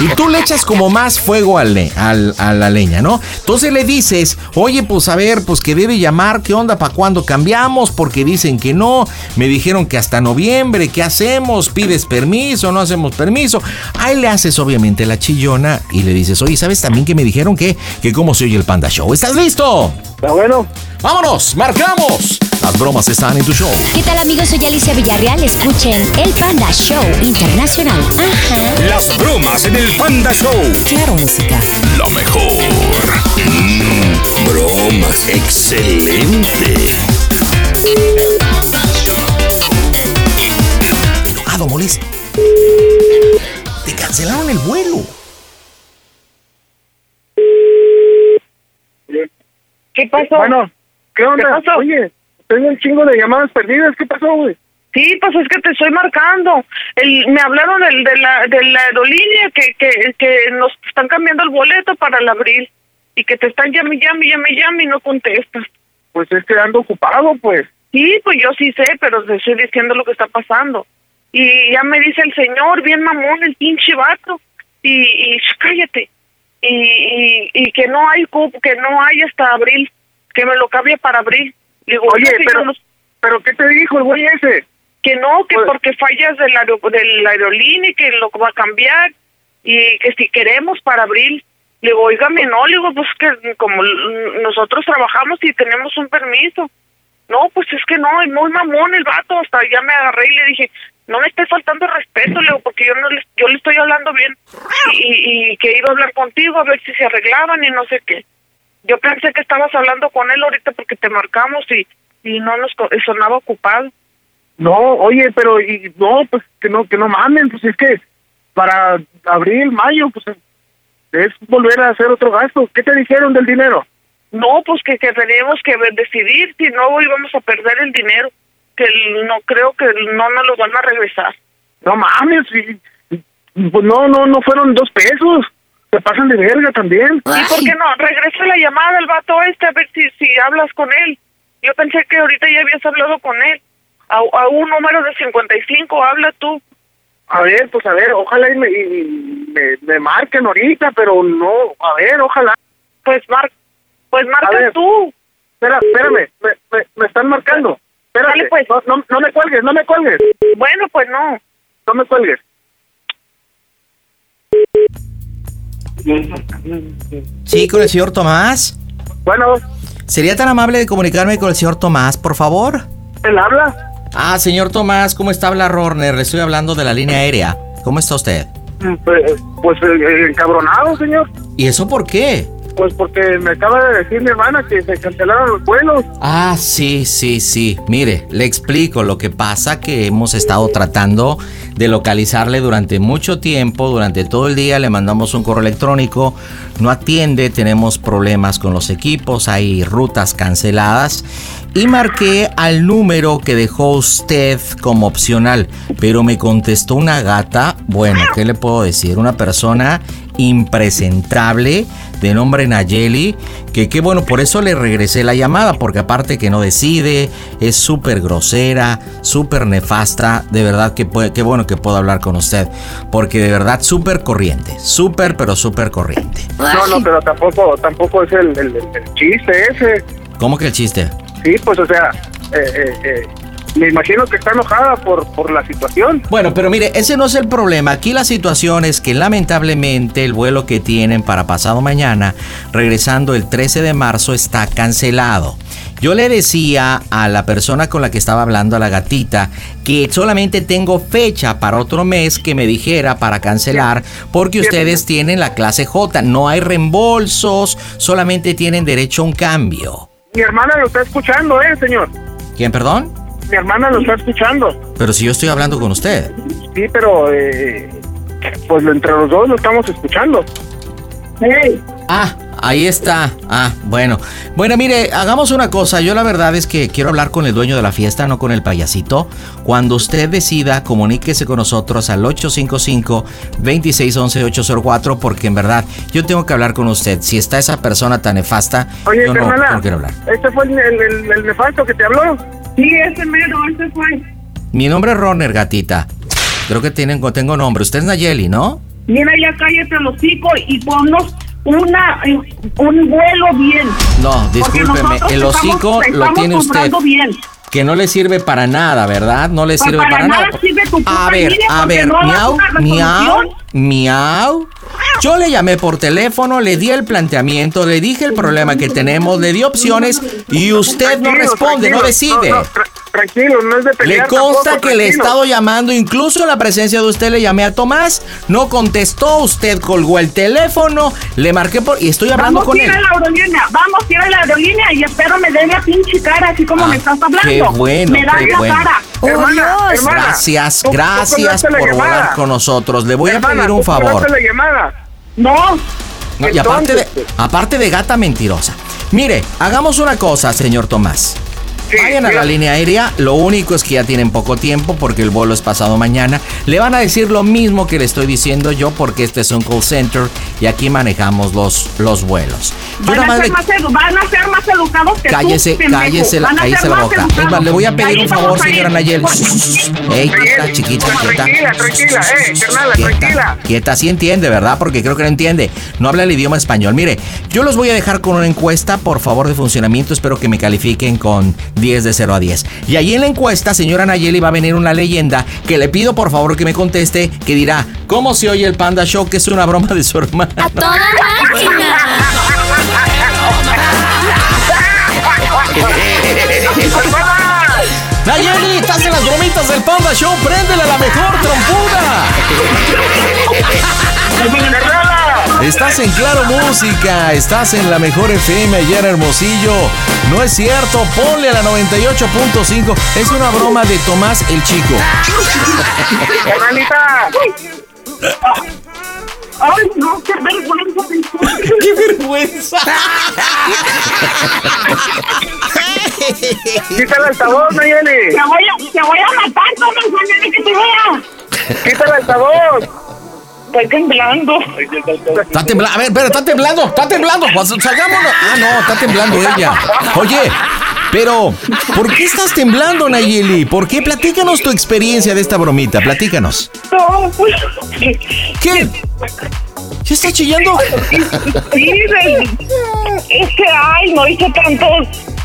Y tú le echas como más fuego al, al- a la leña, ¿no? Entonces le dices, oye, pues a ver, pues que debe llamar, ¿qué onda? ¿Para cuándo cambiamos? Porque dicen que no, me dijeron que hasta noviembre, ¿qué hacemos? ¿Pides permiso? ¿No hacemos permiso? Ahí le haces obviamente la chillona y le dices, oye, ¿sabes también que me dijeron que, que cómo se oye el Panda Show? ¿Estás listo? Está bueno. ¡Vámonos! ¡Marcamos! Las bromas están en tu show. ¿Qué tal amigos? Soy Alicia Villarreal. Escuchen el Panda Show Internacional. Ajá. Las bromas en el Panda Show. Claro, música. Lo mejor. Mm, bromas. Excelente. estado molesto. Te cancelaron el vuelo. ¿Qué pasó? Bueno, ¿qué onda? pasó? Oye, tengo un chingo de llamadas perdidas. ¿Qué pasó, güey? Sí, pues es que te estoy marcando. El, me hablaron del, de, la, de la aerolínea que, que, que nos están cambiando el boleto para el abril y que te están llame, llame, llame, llame y no contestas. Pues es que ando ocupado, pues. Sí, pues yo sí sé, pero te estoy diciendo lo que está pasando. Y ya me dice el señor, bien mamón, el pinche vato. Y, y cállate. Y, y, y que no hay cupo, que no hay hasta abril, que me lo cambie para abril. Digo, Oye, "No, que yo pero, no- pero ¿qué te dijo el güey ese? que no, que Pues- porque fallas del aero, de la aerolínea y que lo va a cambiar y que si queremos para abril. Le digo, oígame, no, le digo, pues que como nosotros trabajamos y tenemos un permiso. No, pues es que no, es muy mamón el vato, hasta ya me agarré y le dije, no me esté faltando respeto, le digo, porque yo no le, yo le estoy hablando bien y, y, y que iba a hablar contigo a ver si se arreglaban y no sé qué. Yo pensé que estabas hablando con él ahorita porque te marcamos y, y no nos sonaba ocupado. No, oye, pero y, no, pues que no, que no mamen, pues es que para abril, mayo, pues es volver a hacer otro gasto. ¿Qué te dijeron del dinero? No, pues que, que teníamos que decidir, si no íbamos a perder el dinero, que no creo que no nos lo van a regresar. No mames, y, pues no, no, no fueron dos pesos. Te pasan de verga también. ¿Y por qué no? Regresa la llamada al vato este a ver si, si hablas con él. Yo pensé que ahorita ya habías hablado con él. A, a un número de 55, habla tú. A ver, pues a ver, ojalá y me, y me, me marquen ahorita, pero no, a ver, ojalá. Pues mar, pues marca ver. tú. Espera, espérame, me, me, me están marcando. Espérate, Dale, pues. no, no, no me cuelgues, no me cuelgues, Bueno, pues no. no me cuelgues. Sí, con el señor Tomás. Bueno, ¿Sería tan amable de comunicarme con el señor Tomás, por favor? ¿él habla? Ah, señor Tomás, ¿cómo está? Habla Rorner, le estoy hablando de la línea aérea. ¿Cómo está usted? Mm, Pues, pues eh, encabronado, señor. ¿Y eso por qué? Pues porque me acaba de decir mi hermana que se cancelaron los vuelos. Ah, sí, sí, sí. Mire, le explico. Lo que pasa que hemos estado tratando de localizarle durante mucho tiempo, durante todo el día le mandamos un correo electrónico, no atiende, tenemos problemas con los equipos, hay rutas canceladas y marqué al número que dejó usted como opcional, pero me contestó una gata, bueno, ¿qué le puedo decir? Una persona impresentable de nombre Nayeli, que qué bueno, por eso le regresé la llamada, porque aparte que no decide, es súper grosera, súper nefasta, de verdad que puede, qué bueno que puedo hablar con usted, porque de verdad súper corriente, súper pero súper corriente. No, no, pero tampoco, tampoco es el, el, el- el chiste ese. ¿Cómo que el chiste? Sí, pues o sea, eh, eh, eh, me imagino que está enojada por, por la situación. Bueno, pero mire, ese no es el problema. Aquí la situación es que lamentablemente el vuelo que tienen para pasado mañana, regresando el 13 de marzo, está cancelado. Yo le decía a la persona con la que estaba hablando, a la gatita, que solamente tengo fecha para otro mes que me dijera para cancelar, porque ustedes tienen la clase J. No hay reembolsos, solamente tienen derecho a un cambio. Mi hermana lo está escuchando, ¿eh, señor? ¿Quién, perdón? Mi hermana lo está escuchando. Pero si yo estoy hablando con usted. Sí, pero eh, pues entre los dos lo estamos escuchando. Ah, ahí está. Ah, bueno. Bueno, mire, hagamos una cosa. Yo la verdad es que quiero hablar con el dueño de la fiesta, no con el payasito. Cuando usted decida, comuníquese con nosotros al 855-2611-804 porque en verdad yo tengo que hablar con usted. Si está esa persona tan nefasta, Oye, yo no, quiero hablar. ¿este fue el, el, el- el nefasto que te habló? Sí, ese mero, ese fue. Mi nombre es Roner, gatita. Creo que tienen, tengo nombre. Usted es Nayeli, ¿no? Mira, ya cállate los hocico y ponnos una, un vuelo bien. No, discúlpeme. El estamos- hocico lo tiene usted. bien. Que no le sirve para nada, ¿verdad? No le Pues sirve para para, nada sirve tu a ver, a ver, miau, miau. Miau. Yo le llamé por teléfono, le di el planteamiento, le dije el problema que tenemos, le di opciones y usted no responde, no decide. No, no, tra- tranquilo, no es de Le pelear consta tampoco, que le he estado llamando, incluso en la presencia de usted le llamé a Tomás, no contestó, usted colgó el teléfono, le marqué por y estoy hablando Vamos con él. a la aerolínea, vamos a ir a la aerolínea y espero me dé la pinche cara así como me estás hablando. Ah, qué bueno, me das qué la bueno. cara. Hermana, Oh, Dios. Hermana, gracias, tú- gracias por volar con nosotros. Le voy a pedir un favor. colgaste la llamada. No. No, y aparte de, Entonces, aparte de gata mentirosa. Mire, hagamos una cosa, señor Tomás. Vayan a la línea aérea, lo único es que ya tienen poco tiempo porque el vuelo es pasado mañana. Le van a decir lo mismo que le estoy diciendo yo porque este es un call center y aquí manejamos los, los vuelos. Van a, ser más van a ser más educados que Cállese, tú, cállese, la, Van a cállese ser la boca. educados. Es más, le voy a pedir un favor, señora Nayel. Ey, quieta, chiquita, quieta. Tranquila, tranquila, eh, carnala, tranquila. Quieta, quieta, sí entiende, ¿verdad? Porque creo que no entiende. No habla el idioma español. Mire, yo los voy a dejar con una encuesta, por favor, de funcionamiento. Espero que me califiquen con 10 de 0 a 10. Y ahí en la encuesta, señora Nayeli, va a venir una leyenda que le pido, por favor, que me conteste, que dirá, ¿cómo se oye el Panda Show? Que es una broma de su hermana. ¡A toda máquina! Nayeli, estás en las bromitas del Panda Show. Préndele a la mejor trompuda. Estás en Claro Música, estás en la mejor FM allá en Hermosillo. No es cierto, ponle a la 98.5. Es una broma de Tomás el Chico. Ay, no, qué vergüenza. ¡Qué vergüenza! Quita el altavoz, Nayeli. Te voy a, te voy a matar, Tomás, que te vea. Quita el altavoz. Estoy temblando. Está temblando. A ver, pero está temblando, está temblando. Pues, Salgámonos. Ah, no, está temblando ella. Oye, pero, ¿por qué estás temblando, Nayeli? ¿Por qué? Platícanos tu experiencia de esta bromita, platícanos. No, pues. ¿Qué? ¿Ya está chillando? Sí, es que, ay, no hice tanto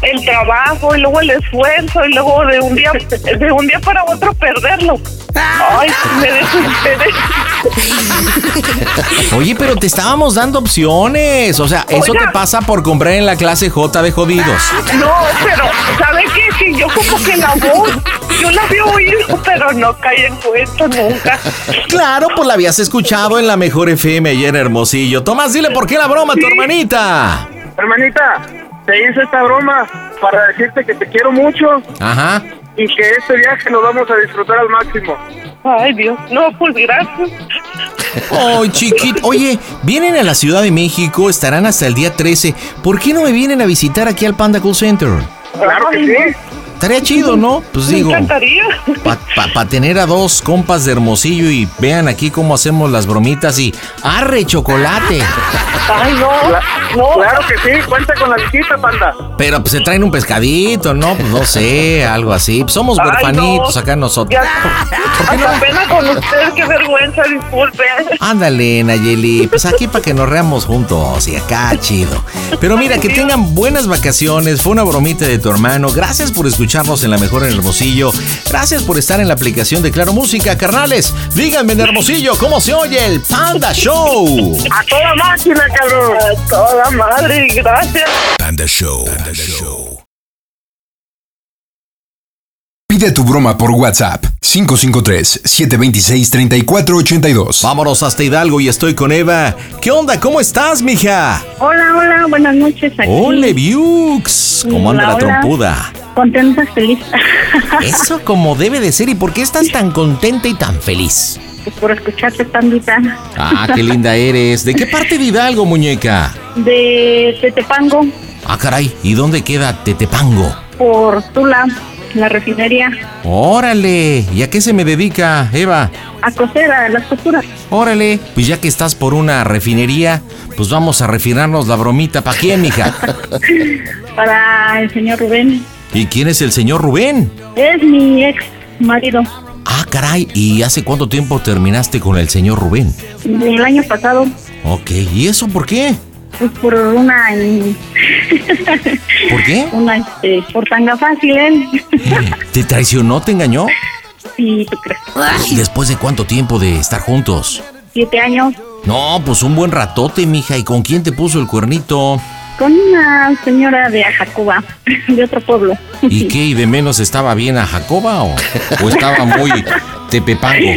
el trabajo y luego el esfuerzo y luego de un día de un día para otro perderlo. Ay, me desesperé. Oye, pero te estábamos dando opciones. O sea, eso Oiga. te pasa por comprar en la clase J de jodidos. No, pero ¿sabe qué? Sí, yo como que la voz, yo la había oído, pero no caí en cuenta nunca. Claro, pues la habías escuchado en la mejor FM ayer Hermosillo. Tomás, dile por qué la broma a tu hermanita. Hermanita, te hice esta broma para decirte que te quiero mucho Ajá. y que este viaje lo vamos a disfrutar al máximo. Ay, Dios, no, pues gracias. Ay, chiquito. Oye, vienen a la Ciudad de México, estarán hasta el día 13. ¿Por qué no me vienen a visitar aquí al Panda Cool Center? Claro que sí. Estaría chido, ¿no? Pues Me digo, encantaría. para tener a dos compas de Hermosillo y vean aquí cómo hacemos las bromitas y arre chocolate. Ay, no, no. Claro que sí, cuenta con la visita, panda. Pero pues se traen un pescadito, ¿no? Pues no sé, algo así. Pues somos Ay, huerfanitos no. acá nosotros. Ya, <laughs> hasta pena con usted, qué vergüenza, disculpe. Ándale, Nayeli, pues aquí para que nos reamos juntos y acá chido. Pero mira, que tengan buenas vacaciones, fue una bromita de tu hermano. Gracias por escucharnos en La Mejor en Hermosillo. Gracias por estar en la aplicación de Claro Música, carnales. Díganme en Hermosillo cómo se oye el Panda Show. A toda máquina, cabrón. A toda madre, gracias. Panda Show. Panda Show. Pide tu broma por WhatsApp 553-726-3482. Vámonos hasta Hidalgo y estoy con Eva. ¿Qué onda? ¿Cómo estás, mija? Hola, hola, buenas noches. Aquí. Ole, Viux. ¿Cómo anda la Hola, hola. Contenta, feliz. <laughs> Eso como debe de ser. ¿Y por qué estás tan contenta y tan feliz? Pues por escucharte, pandita. Ah, qué linda eres. ¿De qué parte de Hidalgo, muñeca? De Tetepango, Ah, caray. ¿Y dónde queda Tetepango? por Tula, la refinería, Órale. ¿Y a qué se me dedica, Eva? a coser a las costuras. Órale. Pues ya que estás por una refinería, pues vamos a refinarnos la bromita. ¿Para quién, mija? <laughs> Para el señor Rubén. ¿Y quién es el señor Rubén? Es mi ex marido. Ah, caray. ¿Y hace cuánto tiempo terminaste con el señor Rubén? El año pasado, Ok. ¿Y eso por qué? pues por una. ¿Por qué? <laughs> Una, este, por tanga fácil, él. <laughs> ¿Te traicionó? ¿Te engañó? Sí, ¿tú crees? ¿Y después de cuánto tiempo de estar juntos? Siete años. No, pues un buen ratote, mija. ¿Y con quién te puso el cuernito? Con una señora de Ajacuba, <laughs> de otro pueblo. ¿Y qué? ¿Y de menos estaba bien a Jacoba o, o estaba muy <laughs> tepepango?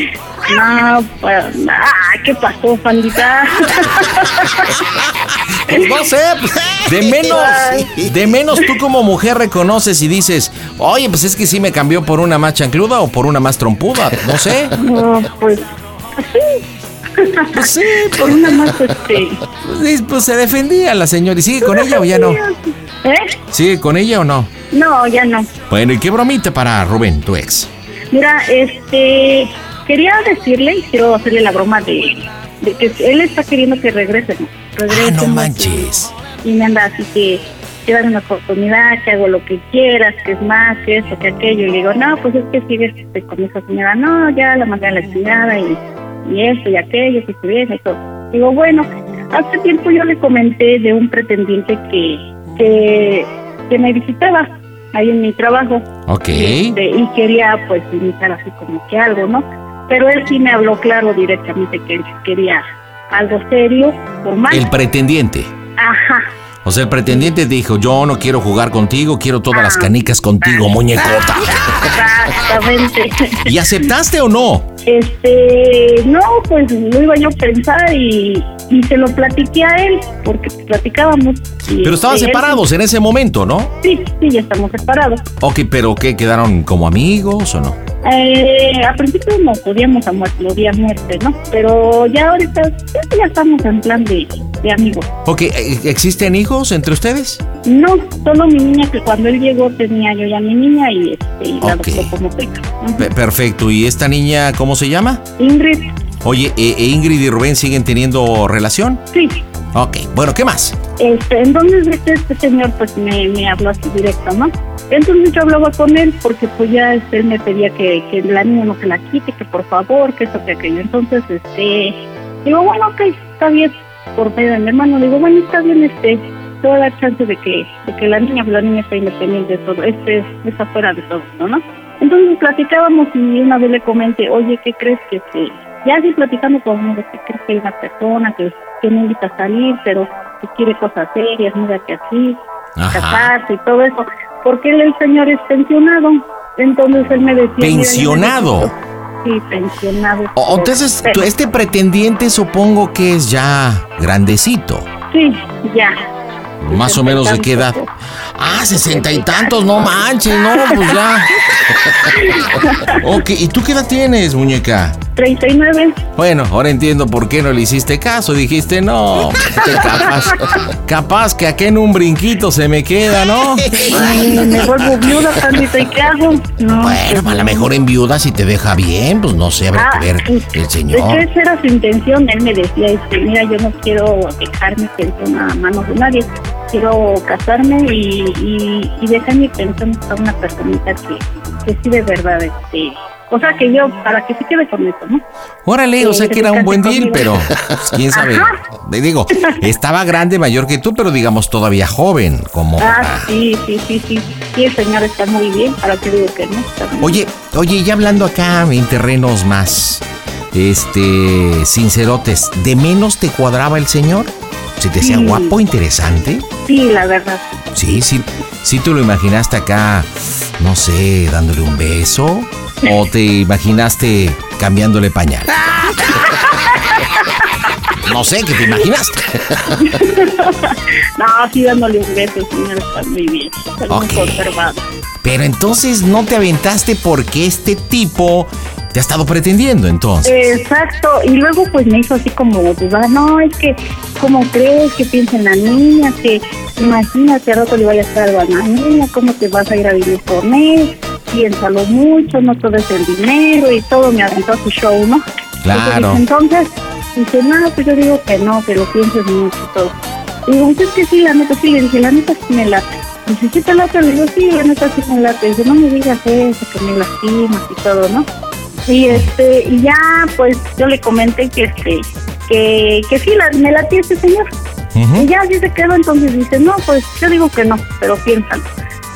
No, pues, ah, ¿qué pasó, pandita? Pues no sé, de menos, de menos tú como mujer reconoces y dices, oye, pues es que sí me cambió por una más chancluda o por una más trompuda, no sé. No, pues, pues sí. Pues sí, <laughs> por una más, este... Pues, pues se defendía la señora. ¿Y sigue con ella o ya no? ¿Eh? ¿Sigue con ella o no? No, ya no. Bueno, ¿y qué bromita para Rubén, tu ex? Mira, este, quería decirle, quiero hacerle la broma de, de que él está queriendo que regrese, ¿no? Regrese, Ah, no manches. Y me anda así que, que dame una oportunidad, que hago lo que quieras, que es más, que esto, que aquello. Y le digo, no, pues es que sigues este, con esa señora. No, ya la mandé a la chingada y, y esto y aquello, que se viene y todo. Digo, bueno, hace tiempo yo le comenté de un pretendiente que, que, que me visitaba ahí en mi trabajo. Ok. Este, y quería pues invitar así como que algo, ¿no? Pero él sí me habló claro directamente que él quería algo serio, formal. El pretendiente. Ajá. O sea, el pretendiente dijo, yo no quiero jugar contigo, quiero todas las canicas contigo, muñecota. <laughs> Exactamente. ¿Y aceptaste o no? Este, no, pues lo iba yo a pensar y, y se lo platiqué a él, porque platicábamos. y, Pero estaban este, él- separados en ese momento, ¿no? Sí, sí, ya estamos separados. Ok, pero ¿qué? ¿Quedaron como amigos o no? Eh, al principio no podíamos a muerte, a muerte, ¿no? Pero ya ahorita ya estamos en plan de, de amigos. Ok, ¿e- ¿existen hijos entre ustedes? No, solo mi niña, que cuando él llegó tenía yo ya mi niña y, este, y la adoptó como peca. Pe- perfecto, ¿y esta niña cómo se llama? Ingrid, Oye, ¿e- e Ingrid y Rubén siguen teniendo relación? sí. Ok, bueno, ¿qué más? Este, entonces este, este señor pues me, me habló así directo, ¿no? Entonces yo hablaba con él porque pues ya este, él me pedía que, que la niña no se la quite, que por favor, que esto, que aquello. Entonces, este, digo, bueno, ok, está bien, por medio de mi hermano, digo, bueno, está bien, este, te voy a dar chance de que, de que la niña, pues, la niña está independiente de todo, este, está fuera de todo, esto, ¿no? Entonces platicábamos y una vez le comenté, oye, ¿qué crees que este, ya así platicando conmigo, ¿qué crees que hay una persona que, que me invita a salir, pero que quiere cosas serias, mira que así, casarse y todo eso? Porque él, el señor es pensionado. Entonces él me decía... "Mira, yo ¿Pensionado? necesito-". Sí, pensionado. O- entonces, tú- este pretendiente supongo que es ya grandecito. Sí, ya. Más o menos de qué edad. Ah, sesenta y tantos, no manches, no, pues ya. <laughs> Ok, ¿y tú qué edad tienes, muñeca? 39. Bueno, ahora entiendo por qué no le hiciste caso. Dijiste, no, <laughs> capaz, capaz que aquí en un brinquito se me queda, ¿no? Ay, me vuelvo viuda, Pandita, ¿y qué hago? No, Bueno, a lo mejor en viuda si te deja bien, pues no sé, habrá Ah, que ver el señor. esa era su intención, él me decía, este, mira, yo no quiero dejar mi pensión a manos de nadie, quiero casarme y, y, y dejar mi pensión a una personita que, que sí de verdad, este, o sea que yo, para que se quede con eso, ¿no? Órale, o sea que era un buen deal, pero pues, quién sabe. Te digo, estaba grande, mayor que tú, pero digamos todavía joven, como... Ah, sí, sí, sí, sí, sí, el señor está muy bien, para que digo que no. Oye, oye, ya hablando acá en terrenos más, este, sincerotes, ¿de menos te cuadraba el señor? ¿Se te hacía Sí. guapo, interesante? Sí, la verdad. Sí, sí, sí tú lo imaginaste acá, no sé, dándole un beso, o te imaginaste cambiándole pañal. <laughs> No sé, ¿qué te imaginaste? <laughs> no, sí, dándole un beso, señor está muy bien, está muy conservado. Pero entonces no te aventaste porque este tipo te ha estado pretendiendo, entonces. Exacto, y luego pues me hizo así como dudar, no, es que, ¿cómo crees que piensa en la niña? Que imagínate, al rato le vaya a estar algo a la niña, ¿cómo te vas a ir a vivir con él? Piénsalo mucho, no todo es el dinero y todo, me aventó a su show, ¿no? Claro. Entonces, dice, no, pues yo digo que no, que lo pienses mucho y todo. Y digo, pues es que sí, la neta, sí, le dije, la neta sí me late. Dice, ¿sí te late? Le digo, sí, la neta sí me late. Dice, no me digas eso, que me lastimas y todo, ¿no? Y este, y ya pues yo le comenté que este, que, que sí la, me latía este señor. Y ya así se quedó, entonces dice, no, pues yo digo que no, pero piénsalo.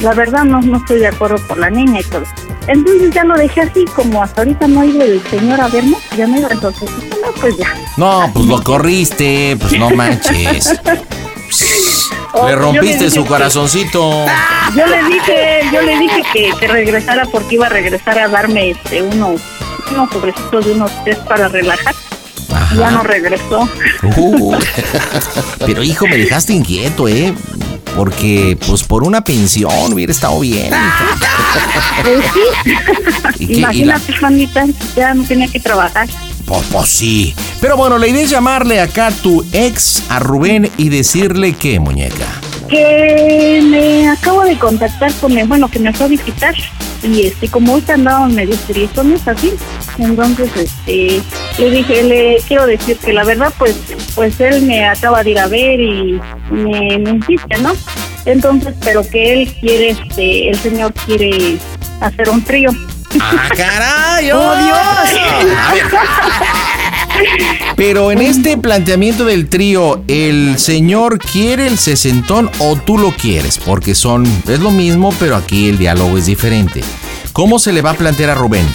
La verdad no, no estoy de acuerdo por la niña y todo. Entonces ya lo dejé así, como hasta ahorita no ha ido el señor a verme, ya no iba, entonces no, pues ya. No, pues lo corriste, pues no manches. <laughs> Oh, le rompiste su que- corazoncito. Yo le dije, yo le dije que, que regresara porque iba a regresar a darme este unos, unos sobrecitos de unos test para relajar. Ya no regresó. Uh, <laughs> pero hijo, me dejaste inquieto, ¿eh? Porque, pues, por una pensión hubiera estado bien. Pues sí. ¿Y qué? ¿Y Imagínate, Juanita, ya no tenía que trabajar. Pues, pues sí. Pero bueno, la idea es llamarle acá a tu ex, a Rubén, y decirle qué, muñeca. Que me acabo de contactar con él, bueno, que me fue a visitar. Y este, como ahorita andaban medio seriosones así, entonces este, le dije, le quiero decir que la verdad, pues, pues él me acaba de ir a ver y me, me insiste, ¿no? Entonces, pero que él quiere, este, el señor quiere hacer un trío. ¡Ah, caray! ¡Oh, <laughs> <laughs> ver. Pero en este planteamiento del trío, ¿el señor quiere el sesentón o tú lo quieres? Porque son, es lo mismo, pero aquí el diálogo es diferente. ¿Cómo se le va a plantear a Rubén?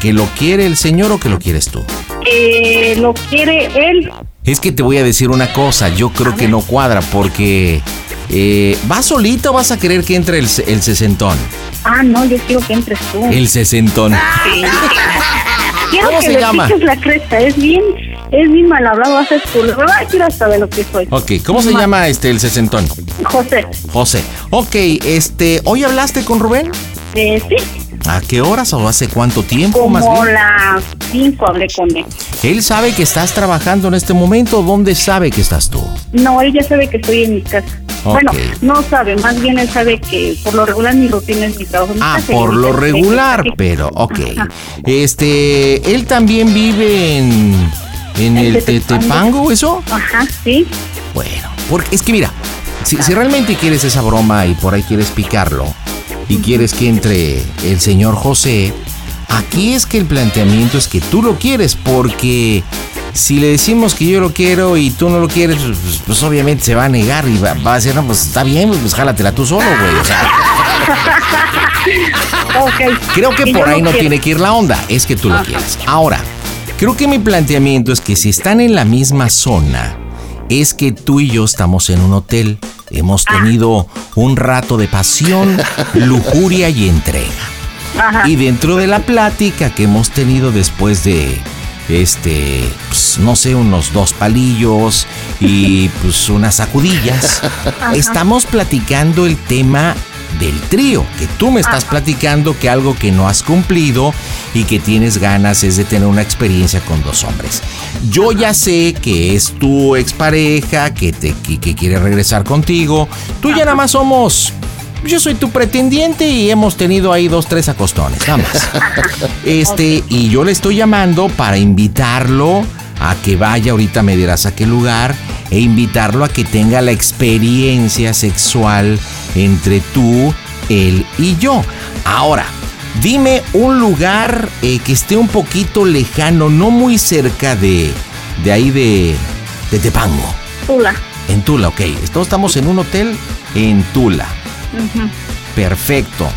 ¿Que lo quiere el señor o que lo quieres tú? Que lo quiere él. Es que te voy a decir una cosa, yo creo que no cuadra porque... Eh, ¿Vas solito o vas a querer que entre el, el sesentón? Ah, no, yo quiero que entres tú. El sesentón. Sí. Quiero ¿Cómo que se le llama? piques la cresta, es bien, es bien mal hablado, haces tú. La verdad, quiero hasta de lo que soy. Ok, ¿cómo se llama este el sesentón? José, José. Ok, este, ¿hoy hablaste con Rubén? eh, sí, ¿A qué horas o hace cuánto tiempo más como bien? las 5 hablé con él. ¿Él sabe que estás trabajando en este momento? ¿Dónde sabe que estás tú? No, él ya sabe que estoy en mi casa. Bueno, no sabe, más bien él sabe que por lo regular mi rutina es mi trabajo. mi Ah, casa por lo regular, pero ok. Ajá. Este, él también vive en en el Tetepango. Tetepango, ¿eso? Ajá, sí. Bueno, porque es que mira, si, si realmente quieres esa broma y por ahí quieres picarlo y quieres que entre el señor José, aquí es que el planteamiento es que tú lo quieres porque si le decimos que yo lo quiero y tú no lo quieres, pues, pues obviamente se va a negar y va, va a decir, no, pues está bien, pues jálatela tú solo, güey. O sea, <laughs> Ok. Creo que Y por ahí no quiero. tiene que ir la onda, es que tú lo Ajá. quieres. Ahora, creo que mi planteamiento es que si están en la misma zona, es que tú y yo estamos en un hotel. Hemos Ah. tenido un rato de pasión, lujuria y entrega. Ajá. Y dentro de la plática que hemos tenido después de, este, pues, no sé, unos dos palillos y <laughs> pues unas sacudillas, Ajá. estamos platicando el tema del trío, que tú me estás platicando que algo que no has cumplido y que tienes ganas es de tener una experiencia con dos hombres. Yo ya sé que es tu expareja, que, te, que, que quiere regresar contigo. Tú ya nada más somos yo soy tu pretendiente y hemos tenido ahí dos, tres acostones, nada más. <laughs> Este, y yo le estoy llamando para invitarlo a que vaya, ahorita me dirás a qué lugar, e invitarlo a que tenga la experiencia sexual entre tú, él y yo. Ahora, dime un lugar eh, que esté un poquito lejano, no muy cerca de, de ahí de, de Tepango. Tula. En Tula, ok. Todos estamos en un hotel en Tula. Perfecto.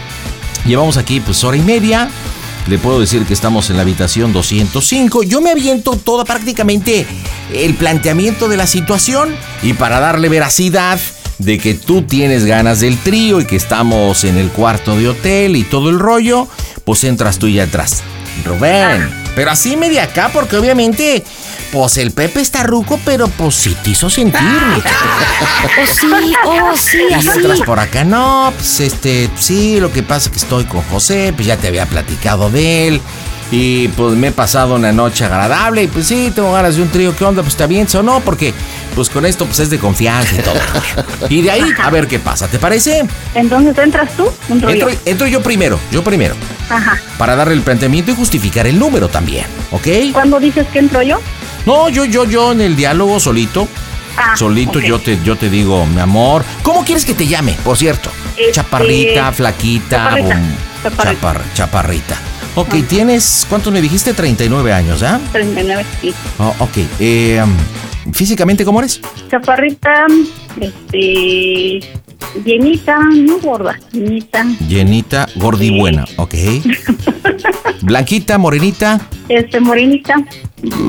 Llevamos aquí pues hora y media. Le puedo decir que estamos en la habitación 205. Yo me aviento toda prácticamente el planteamiento de la situación y para darle veracidad de que tú tienes ganas del trío y que estamos en el cuarto de hotel y todo el rollo, pues entras tú y atrás. Rubén, pero así media acá porque obviamente pues el Pepe está ruco, pero pues sí te hizo sentir. Oh, sí, oh, sí, Y así. entras por acá, no, pues este, sí, lo que pasa es que estoy con José, pues ya te había platicado de él. Y pues me he pasado una noche agradable y pues sí, tengo ganas de un trío, ¿qué onda? Pues está bien, o no, porque pues con esto pues es de confianza y todo. Y de ahí, a ver qué pasa, ¿te parece? Entonces entras tú, un rollo. Entro, entro yo primero, yo primero, Ajá. para darle el planteamiento y justificar el número también, ¿ok? ¿Cuándo dices que entro yo? No, yo, yo, yo en el diálogo solito. Ah, solito yo te, yo te digo, mi amor. ¿Cómo quieres que te llame? Por cierto. Este, Chaparrita, flaquita, chaparrita, bom- chaparrita. chapar- chaparrita. Ok, tienes, ¿cuántos me dijiste? 39 años, ¿ah? 39, sí. Oh, ok. Eh, ¿Físicamente cómo eres? Chaparrita, este, llenita, no gorda, llenita, Llenita, gordi Sí. buena, ok. <laughs> Blanquita, morenita. este, morenita,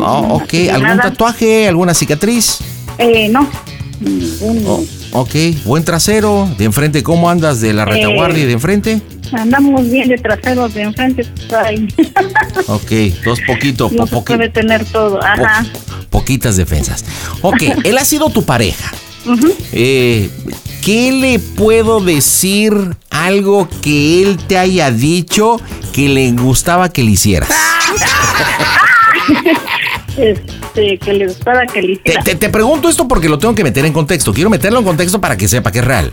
Oh, ok. ¿Algún Nada. tatuaje? ¿Alguna cicatriz? eh, no, Oh, Ok, buen trasero. De enfrente, ¿cómo andas de la retaguardia y de enfrente? Andamos bien de traseros de enfrente. ay. <laughs> Ok, dos poquito, no po- se poqui- puede tener todo. Ajá. poquitas defensas. Ok, <laughs> él ha sido tu pareja. Eh, ¿Qué le puedo decir algo que él te haya dicho que le gustaba que le hicieras? <laughs> Este, que le gustaba que le Te, hiciera. te- te pregunto esto porque lo tengo que meter en contexto. Quiero meterlo en contexto para que sepa que es real.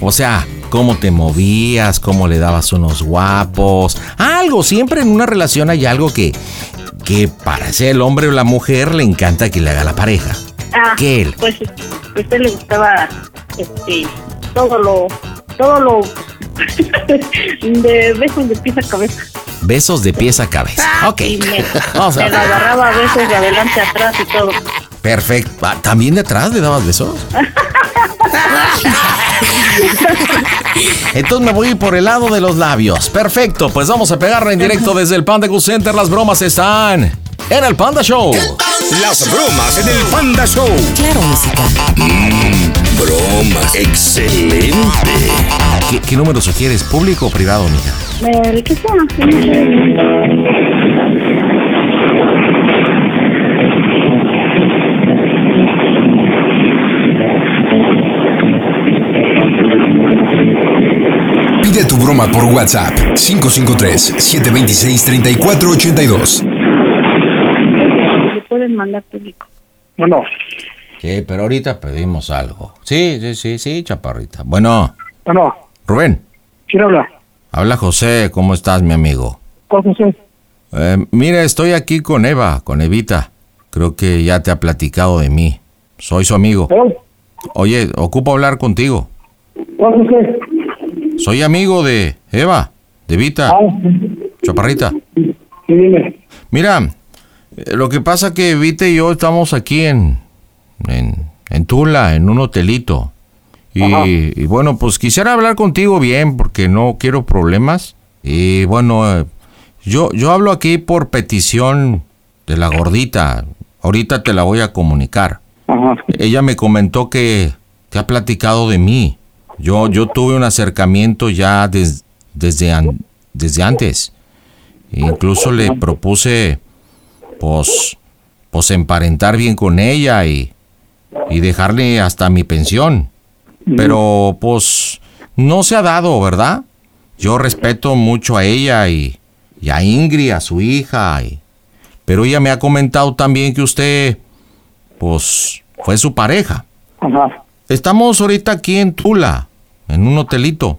O sea, cómo te movías, cómo le dabas unos guapos. Algo, siempre en una relación hay algo que, que para ser el hombre o la mujer le encanta que le haga la pareja. Ah, ¿Qué él? Pues, a él le gustaba este, todo lo, todo lo <laughs> de besos de pies a cabeza. Besos de pies a cabeza. Ok. Y me, <laughs> Vamos a ver. agarraba a veces de adelante atrás y todo. Perfecto. Ah, ¿También de atrás le dabas besos? <laughs> Entonces me voy por el lado de los labios. Perfecto, pues vamos a pegarla en directo desde el Panda Cool Center. Las bromas están en el Panda Show. Las bromas en el Panda Show. Claro, música. Mmm, bromas. Excelente. ¿Qué, qué número sugieres? ¿Público o privado, mija? El que sea. Broma por WhatsApp 553-726-3482. Le pueden mandar público. Bueno, Sí, pero ahorita pedimos algo. Sí, sí, sí, sí, chaparrita. Bueno, bueno, Rubén, ¿quién habla? habla José. ¿Cómo estás, mi amigo? ¿Cuál José? Eh, mira, estoy aquí con Eva, con Evita. Creo que ya te ha platicado de mí. Soy su amigo. Oye, ocupo hablar contigo. ¿Cuál José? Soy amigo de Eva, de Evita. Chaparrita. Sí, dime. Mira, eh, lo que pasa que Evita y yo estamos aquí en, en, en Tula, en un hotelito. Y, bueno, pues quisiera hablar contigo bien porque no quiero problemas. Y bueno, eh, yo, yo hablo aquí por petición de la gordita. Ahorita te la voy a comunicar. Ajá. Ella me comentó que te ha platicado de mí. Yo, yo tuve un acercamiento ya des- desde, an- desde antes. Incluso le propuse, pues, pues emparentar bien con ella y, y dejarle hasta mi pensión. Pero, pues, no se ha dado, ¿verdad? Yo respeto mucho a ella y, y a Ingrid, a su hija. y- pero ella me ha comentado también que usted, pues, fue su pareja. Ajá. Estamos ahorita aquí en Tula, en un hotelito.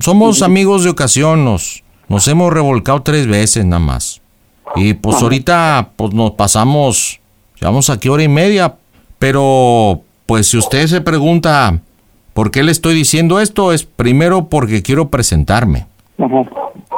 Somos amigos de ocasión, nos, nos hemos revolcado tres veces nada más. Y pues ahorita pues nos pasamos, llevamos aquí hora y media. Pero pues si usted se pregunta por qué le estoy diciendo esto, es primero porque quiero presentarme. Ajá.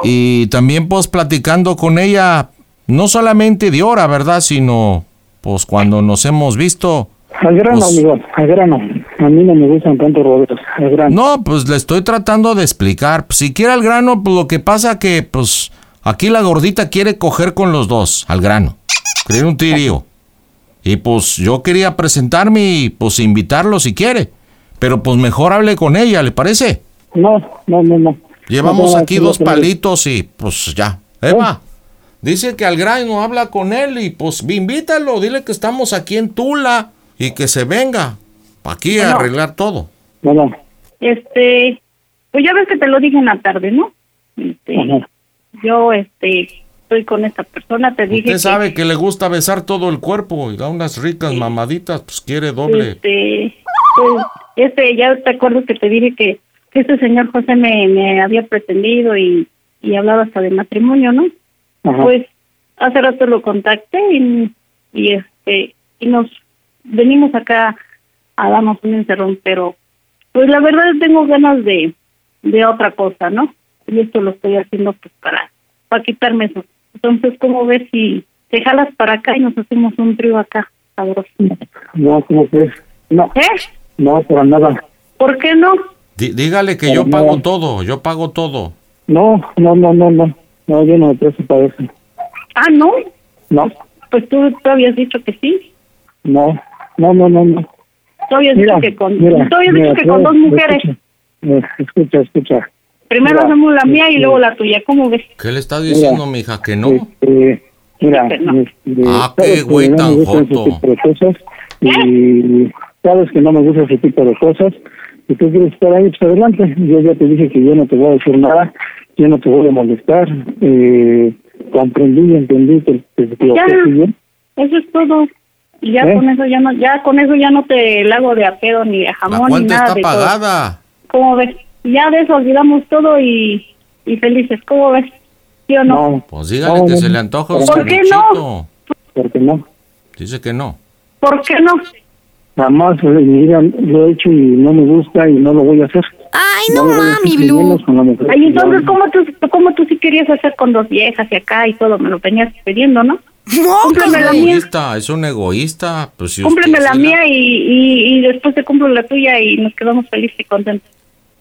Y también pues platicando con ella, no solamente de hora, ¿verdad? Sino pues cuando nos hemos visto. Al grano, Pues- amigo, al grano. A mí no me gustan tanto rodeos, al grano. No, pues le estoy tratando de explicar. Si quiere al grano, pues lo que pasa que, pues, aquí la gordita quiere coger con los dos, al grano. Quiere un tirío. Y pues yo quería presentarme y pues invitarlo si quiere. Pero pues mejor hable con ella, ¿le parece? No, no, no, no. Llevamos No, no, aquí dos palitos y pues ya. Eva, dice que al grano habla con él y pues invítalo, dile que estamos aquí en Tula y que se venga. pa' Aquí a Bueno. arreglar todo. Bueno, Este, pues ya ves que te lo dije en la tarde, ¿no? Este, yo, este, estoy con esta persona, te dije Usted que, sabe que le gusta besar todo el cuerpo y da unas ricas mamaditas, pues quiere doble. este, pues, este, ya te acuerdas que te dije que, que este señor José me, me había pretendido y, y hablaba hasta de matrimonio, ¿no? Ajá. Pues hace rato lo contacté y, y este, y nos venimos acá a darnos un encerrón, pero pues la verdad tengo ganas de, de otra cosa, ¿no? Y esto lo estoy haciendo pues para, para quitarme eso. Entonces, ¿cómo ves si te jalas para acá y nos hacemos un trío acá, sabroso? no, ¿cómo crees? No, ¿Eh? no, para nada. ¿Por qué no? Dí- dígale que yo pago todo, yo pago todo. No, no, no, no, no. No, yo no me presto para eso. Ah, ¿no? No, Pues tú, tú habías dicho que sí. no, no, no, no, no. Tú habías Mira, dicho que con, mira, habías mira, dicho que con dos mujeres. Escucha, escucha, escucha. Primero Mira, hacemos la mía y este, luego la tuya. ¿Cómo ves? ¿Qué le estás diciendo, mija? Que no. Este, mira, este, Ah, sabes qué que güey no tan joto. y sabes que no me gusta ese tipo de cosas y tú quieres estar ahí, pues adelante. Yo ya te dije que yo no te voy a decir nada, yo no te voy a molestar. Eh, comprendí y entendí que te Ya. equivocaste bien. Eso es todo. Y ya ¿Eh? con eso ya no, ya con eso ya no te la hago de a pedo ni de La jamón ni nada está de todo. pagada. ¿Cómo ves? Ya de eso olvidamos todo y, y felices. ¿Cómo ves? ¿Sí o no? Pues dígale No, que no, se le antoja un ¿Por qué no? ¿Por qué no? Dice que no. ¿Por qué no? Jamás vida lo he hecho y no me gusta y no lo voy a hacer. Ay, no, mami, Blue. Ay, entonces, ¿cómo tú, cómo tú sí querías hacer con dos viejas y acá y todo? Me lo venías pidiendo, ¿no? Cúmpleme Es la mía, egoísta, es un egoísta. Pues si cúmpleme usted la mía y, y, y después te cumplo la tuya y nos quedamos felices y contentos.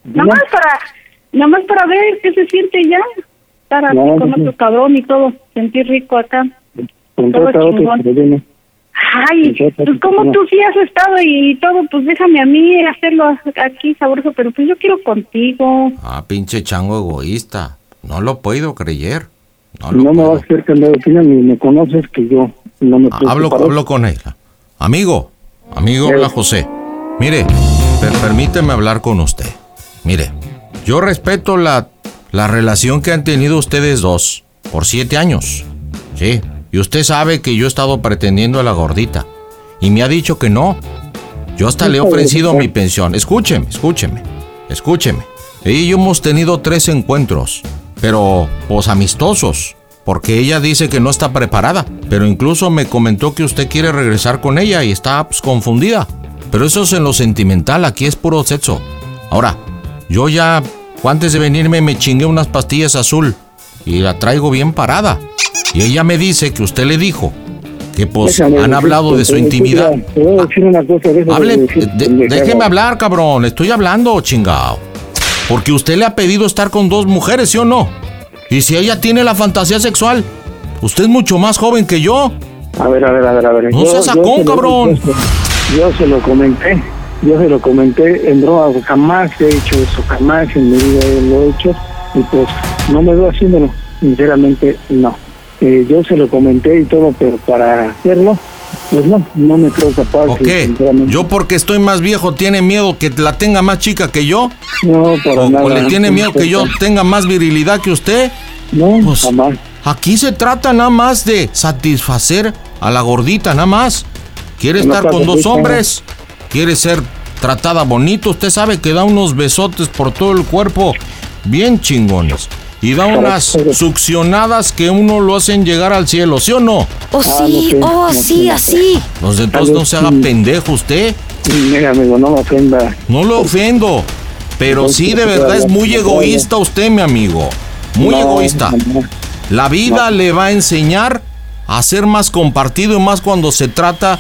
Nada más para, nada más para ver qué se siente ya. Estar así No, con no, otro cabrón y todo, sentir rico acá. Todo chingón. Ay, pues como tú sí has estado y todo, pues déjame a mí hacerlo aquí sabroso, pero pues yo quiero contigo. Ah, pinche chango egoísta. No lo puedo creer. No me vas a hacer cambiar de opinión ni me conoces que yo no me presto Hablo, hablo con él. Amigo, amigo, habla José. Mire, per- permíteme hablar con usted. Mire, yo respeto la, la relación que han tenido ustedes dos por siete años. Sí, y usted sabe que yo he estado pretendiendo a la gordita. Y me ha dicho que no. Yo hasta le he ofrecido mi pensión. Escúcheme, escúcheme, escúcheme. Y yo hemos tenido tres encuentros, pero pues amistosos, porque ella dice que no está preparada, pero incluso me comentó que usted quiere regresar con ella y está pues, confundida. Pero eso es en lo sentimental, aquí es puro sexo. Ahora, yo ya, antes de venirme, me chingué unas pastillas azul y la traigo bien parada. Y ella me dice que usted le dijo que pues Déjame han hablado de su intimidad. Te voy a decir una cosa de eso Hable, de decir de- pendejadas. déjeme hablar, cabrón. Estoy hablando, chingao. Porque usted le ha pedido estar con dos mujeres, ¿sí o no? Y si ella tiene la fantasía sexual, usted es mucho más joven que yo. A ver, a ver, a ver, a ver. No seas sacón, cabrón. Yo se lo comenté, yo se lo comenté en droga, jamás he hecho eso, jamás en mi vida lo he hecho y pues no me veo haciéndolo, sinceramente no. Eh, yo se lo comenté y todo, pero para hacerlo, pues no, no me creo capaz. ¿O qué? ¿Yo porque estoy más viejo tiene miedo que la tenga más chica que yo? No, para ¿O, nada. o le tiene miedo que yo tenga más virilidad que usted? No, pues, Aquí se trata nada más de satisfacer a la gordita, nada más. Quiere No estar con dos hombres, quiere ser tratada bonito. Usted sabe que da unos besotes por todo el cuerpo, bien chingones. Y da unas succionadas que uno lo hacen llegar al cielo, ¿sí o no? Oh, sí, oh, sí, así. Los de entonces no se haga pendejo usted. Mira, amigo, no me ofenda. No lo ofendo. Pero sí, de verdad es muy egoísta usted, mi amigo. Muy egoísta. La vida le va a enseñar a ser más compartido y más cuando se trata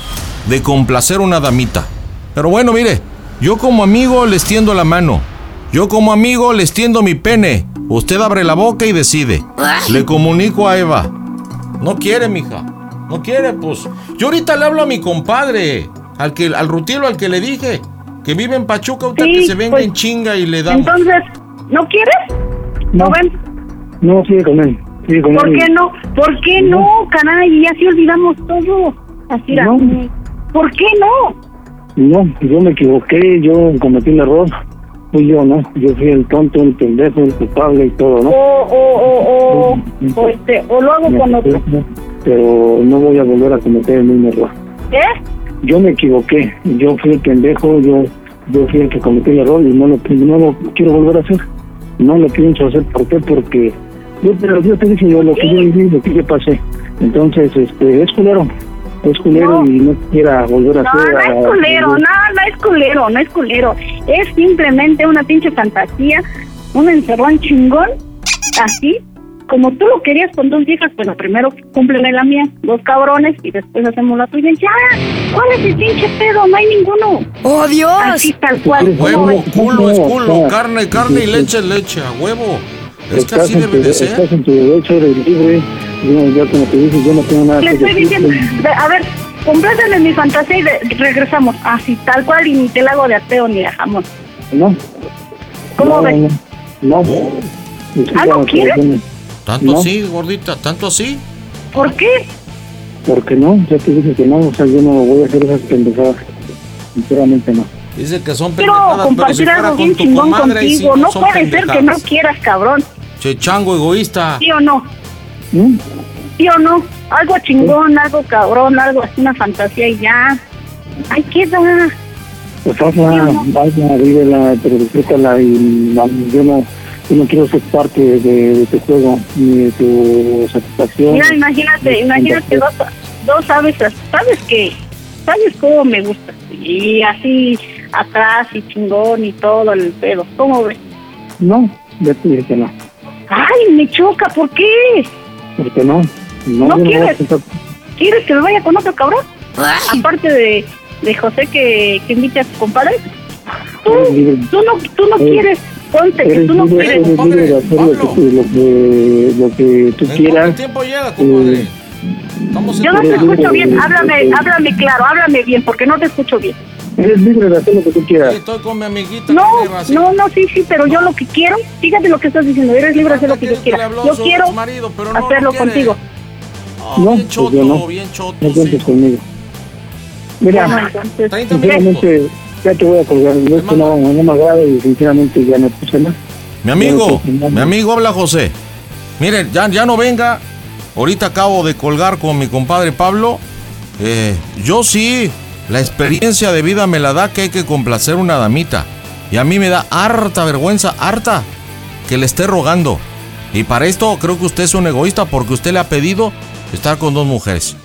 de complacer una damita. Pero bueno, mire, yo como amigo les tiendo la mano. Yo como amigo les tiendo mi pene. Usted abre la boca y decide. Le comunico a Eva. No quiere, mija. No quiere, pues. Yo ahorita le hablo a mi compadre. Al que, al rutiero al que le dije. Que vive en Pachuca, ahorita Sí, que se venga pues, en chinga y le damos. Entonces, ¿no quieres? ¿No ven? No, sigue con él. Sigue con ¿Por él. qué no? ¿Por qué no, caray? Ya sí olvidamos todo. Así era. No. ¿Por qué no? No, yo me equivoqué, yo cometí un error. Fui yo, ¿no? Yo fui el tonto, el pendejo, el culpable y todo, ¿no? O, o, o, o, o, este, o lo hago con otro. Pero no voy a volver a cometer el mismo error. ¿Eh? Yo me equivoqué, yo fui el pendejo, yo, yo fui el que cometí el error y no lo, no lo quiero volver a hacer. No lo pienso hacer, ¿por qué? Porque yo, pero yo te dije yo lo que yo viví, lo que yo pasé. Entonces, este, es culero, es culero y no quiera volver a No, hacer. no a- es culero, no, no es culero, no es culero. Es simplemente una pinche fantasía, un encerrón chingón, así, como tú lo querías con dos viejas, bueno, primero cúmpleme la mía, dos cabrones, y después hacemos la tuya. Ya, ¿cuál es el pinche pedo? No hay ninguno. ¡Oh, Dios! Así tal cual. ¿cómo Huevo, culo es No, culo, no. carne, carne y leche es leche, a huevo. Es que estás así en debe tu- de ser. Estás en tu derecho, eres libre. Yo, ya como te dije, yo no tengo nada Le que estoy diciendo, a ver, complétame mi fantasía y de- regresamos. Así, tal cual, y ni te la hago de ateo ni de jamón. No. ¿Cómo no, ves? No. no. ¿Algo pero quieres? no- ¿Tanto No. así, gordita? ¿Tanto así? ¿Por qué? Porque no, ya te dije que no, o sea, yo no voy a hacer esas pendejadas. Sinceramente no. Dice que son Quiero pendejadas, pero si compartir algo con bien tu chingón contigo. No son puede ser que no quieras, cabrón. Che, chango egoísta. ¿Sí o no? ¿Mm? ¿Sí o no? Algo chingón, algo cabrón, algo así, una fantasía y ya. Ay, queda. Pues hazla, hazla, vívela, pero disfrútala y no, yo no, yo no quiero ser parte de, de tu juego ni de tu satisfacción. Mira, imagínate, imagínate dos, dos sabes, sabes que, sabes cómo me gusta. Y así atrás y chingón y todo el pedo. ¿Cómo ves? No, ya te dije que no. Ay, me choca, ¿por qué? Porque no. No, ¿No yo voy a quieres? ¿Quieres que me vaya con otro cabrón? Aparte de, de José que, que invite a tu compadre. Tú, tú no, tú no Eh, quieres, ponte que tú no libre, quieres. eres libre de hacer lo que, lo que, lo que tú quieras. tiempo llega, Eh, Yo no te escucho bien, háblame, háblame claro, háblame bien, porque no te escucho bien. Eres libre de hacer lo que tú quieras. Estoy con mi amiguita. No, no, no, sí, sí, pero yo lo que quiero, fíjate lo que estás diciendo, eres libre de hacer lo que yo quiera. Yo quiero pero no hacerlo contigo. No, bien pues yo no. bien choto, No cuentes conmigo. Mira, Bueno, entonces, sinceramente, ya te voy a colgar. No, es que no, no me agrada y sinceramente ya no puse más. Mi amigo, mi amigo habla José. Miren, ya, ya no venga. Ahorita acabo de colgar con mi compadre Pablo. Eh, yo sí, la experiencia de vida me la da que hay que complacer una damita. Y a mí me da harta vergüenza, harta, que le esté rogando. Y para esto creo que usted es un egoísta porque usted le ha pedido estar con dos mujeres.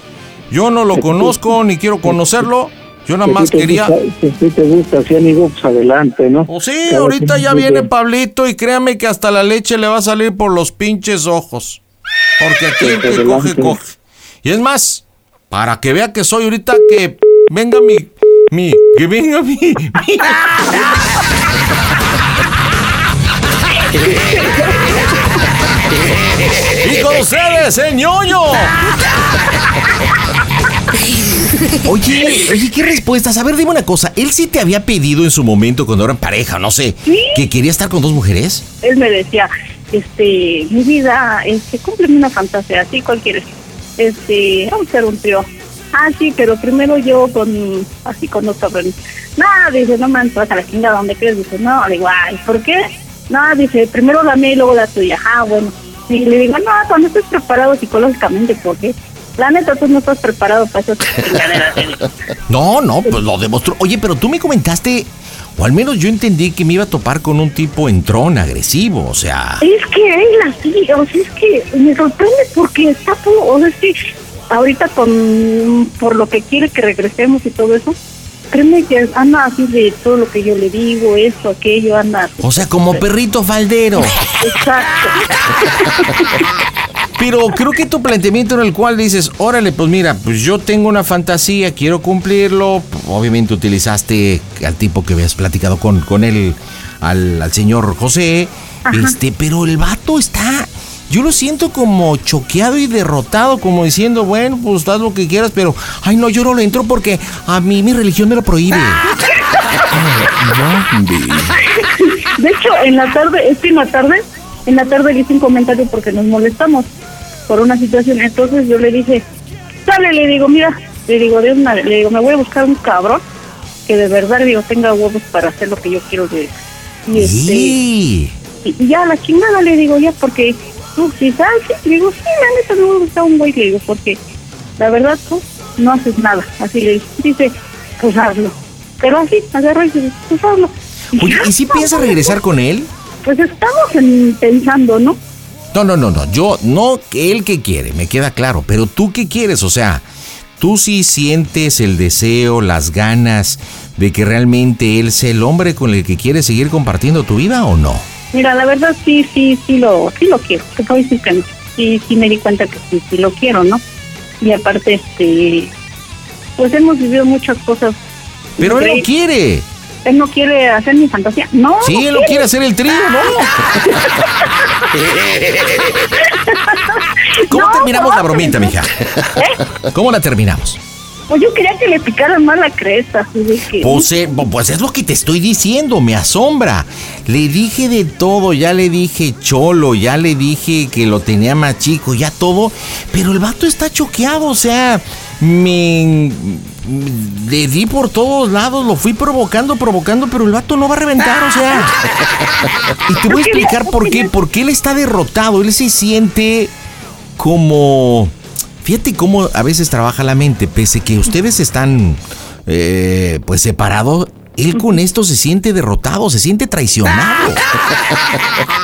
Yo no lo conozco ni quiero conocerlo. Yo nada más quería... gusta- si a te gusta, si amigo, pues adelante, ¿no? Pues sí, Cada ahorita ya viene Pablito y créame que hasta la leche le va a salir por los pinches ojos. Porque aquí el que coge, coge. Y es más, para que vea que soy ahorita que venga mi... mi que venga mi... mi- y con ustedes, el ñoño. Oye, oye, ¿qué respuestas? A ver, dime una cosa. ¿Él sí te había pedido en su momento cuando eran pareja, no sé, que quería estar con dos mujeres? Él me decía, este, mi vida, este, cúmpleme una fantasía, así cualquiera. Este, vamos a hacer un trío. Ah, sí, pero primero yo con, así con dos cabrones. No, dice, no me vas a la chingada, ¿dónde crees? Dice, no, le digo, ay, ¿por qué? No, dice, primero la mía y luego la tuya. Ah, bueno. Y le digo, no, cuando estés preparado psicológicamente, porque la neta tú no estás preparado para esas chingaderas. digo. <laughs> No, no, pues lo demostró. Oye, pero tú me comentaste, o al menos yo entendí que me iba a topar con un tipo entrón, agresivo, o sea... Es que él así, o sea, es que me sorprende porque está todo, o sea, es que ahorita con, por lo que quiere que regresemos y todo eso, créeme que anda así de todo lo que yo le digo, esto, aquello, anda. O sea, como perrito faldero. Exacto. <laughs> Pero creo que tu planteamiento en el cual dices, órale, pues mira, pues yo tengo una fantasía, quiero cumplirlo. Obviamente utilizaste al tipo que habías platicado con, con él, al, al señor José. Este, pero el vato está. Yo lo siento como choqueado y derrotado, como diciendo, bueno, pues haz lo que quieras, pero ay no, yo no le entro porque a mí mi religión me lo prohíbe. <laughs> De hecho, en la tarde, es que en la tarde, en la tarde le hice un comentario porque nos molestamos por una situación. Entonces yo le dije, sale, le digo, mira, le digo, de una, le digo, me voy a buscar un cabrón que de verdad, le digo, tenga huevos para hacer lo que yo quiero de y este, y, y ya la chingada le digo ya porque tú si sabes, sí, le digo, sí, la neta me gusta un güey, le digo, porque la verdad tú no haces nada. Así le digo, dice, pues hazlo. Pero así, agarra y dice, pues hazlo. Oye, ¿y si piensas regresar con él? Pues estamos en- pensando, ¿no? No, no, no, no. Yo, no él que quiere, me queda claro. Pero tú qué quieres, o sea, tú sí sientes el deseo, las ganas de que realmente él sea el hombre con el que quieres seguir compartiendo tu vida o no? Mira, la verdad sí, sí, sí lo, sí lo quiero. Te puedo decir que no. sí, sí me di cuenta que sí, sí lo quiero, ¿no? Y aparte, este, pues hemos vivido muchas cosas. Pero él no quiere. Él no quiere hacer mi fantasía. No. Sí, no él no quiere hacer el trío, ¿no? <laughs> ¿Cómo No, terminamos no, la bromita, mija? ¿Cómo la terminamos? Pues yo quería que le picaran más la cresta, así de que... Pues, eh, pues es lo que te estoy diciendo, me asombra. Le dije de todo, ya le dije cholo, ya le dije que lo tenía más chico, ya todo. Pero el vato está choqueado, o sea, me... Le di por todos lados, lo fui provocando, provocando, pero el vato no va a reventar, o sea. <laughs> Y te voy a explicar por qué. Porque él está derrotado, él se siente como... Fíjate cómo a veces trabaja la mente, pese que ustedes están eh, pues separados, él con esto se siente derrotado, se siente traicionado.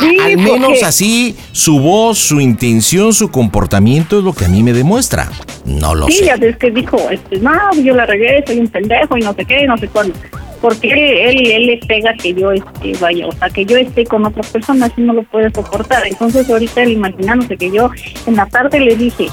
<laughs> Al menos así, su voz, su intención, su comportamiento es lo que a mí me demuestra. No lo sí, sé. ya ves que dijo, este, no, yo la regué, soy un pendejo y no sé qué, no sé cuándo. Porque él, él le pega que yo este, vaya, o sea, que yo esté con otras personas y no lo puede soportar. Entonces ahorita él imaginándose que yo en la tarde le dije,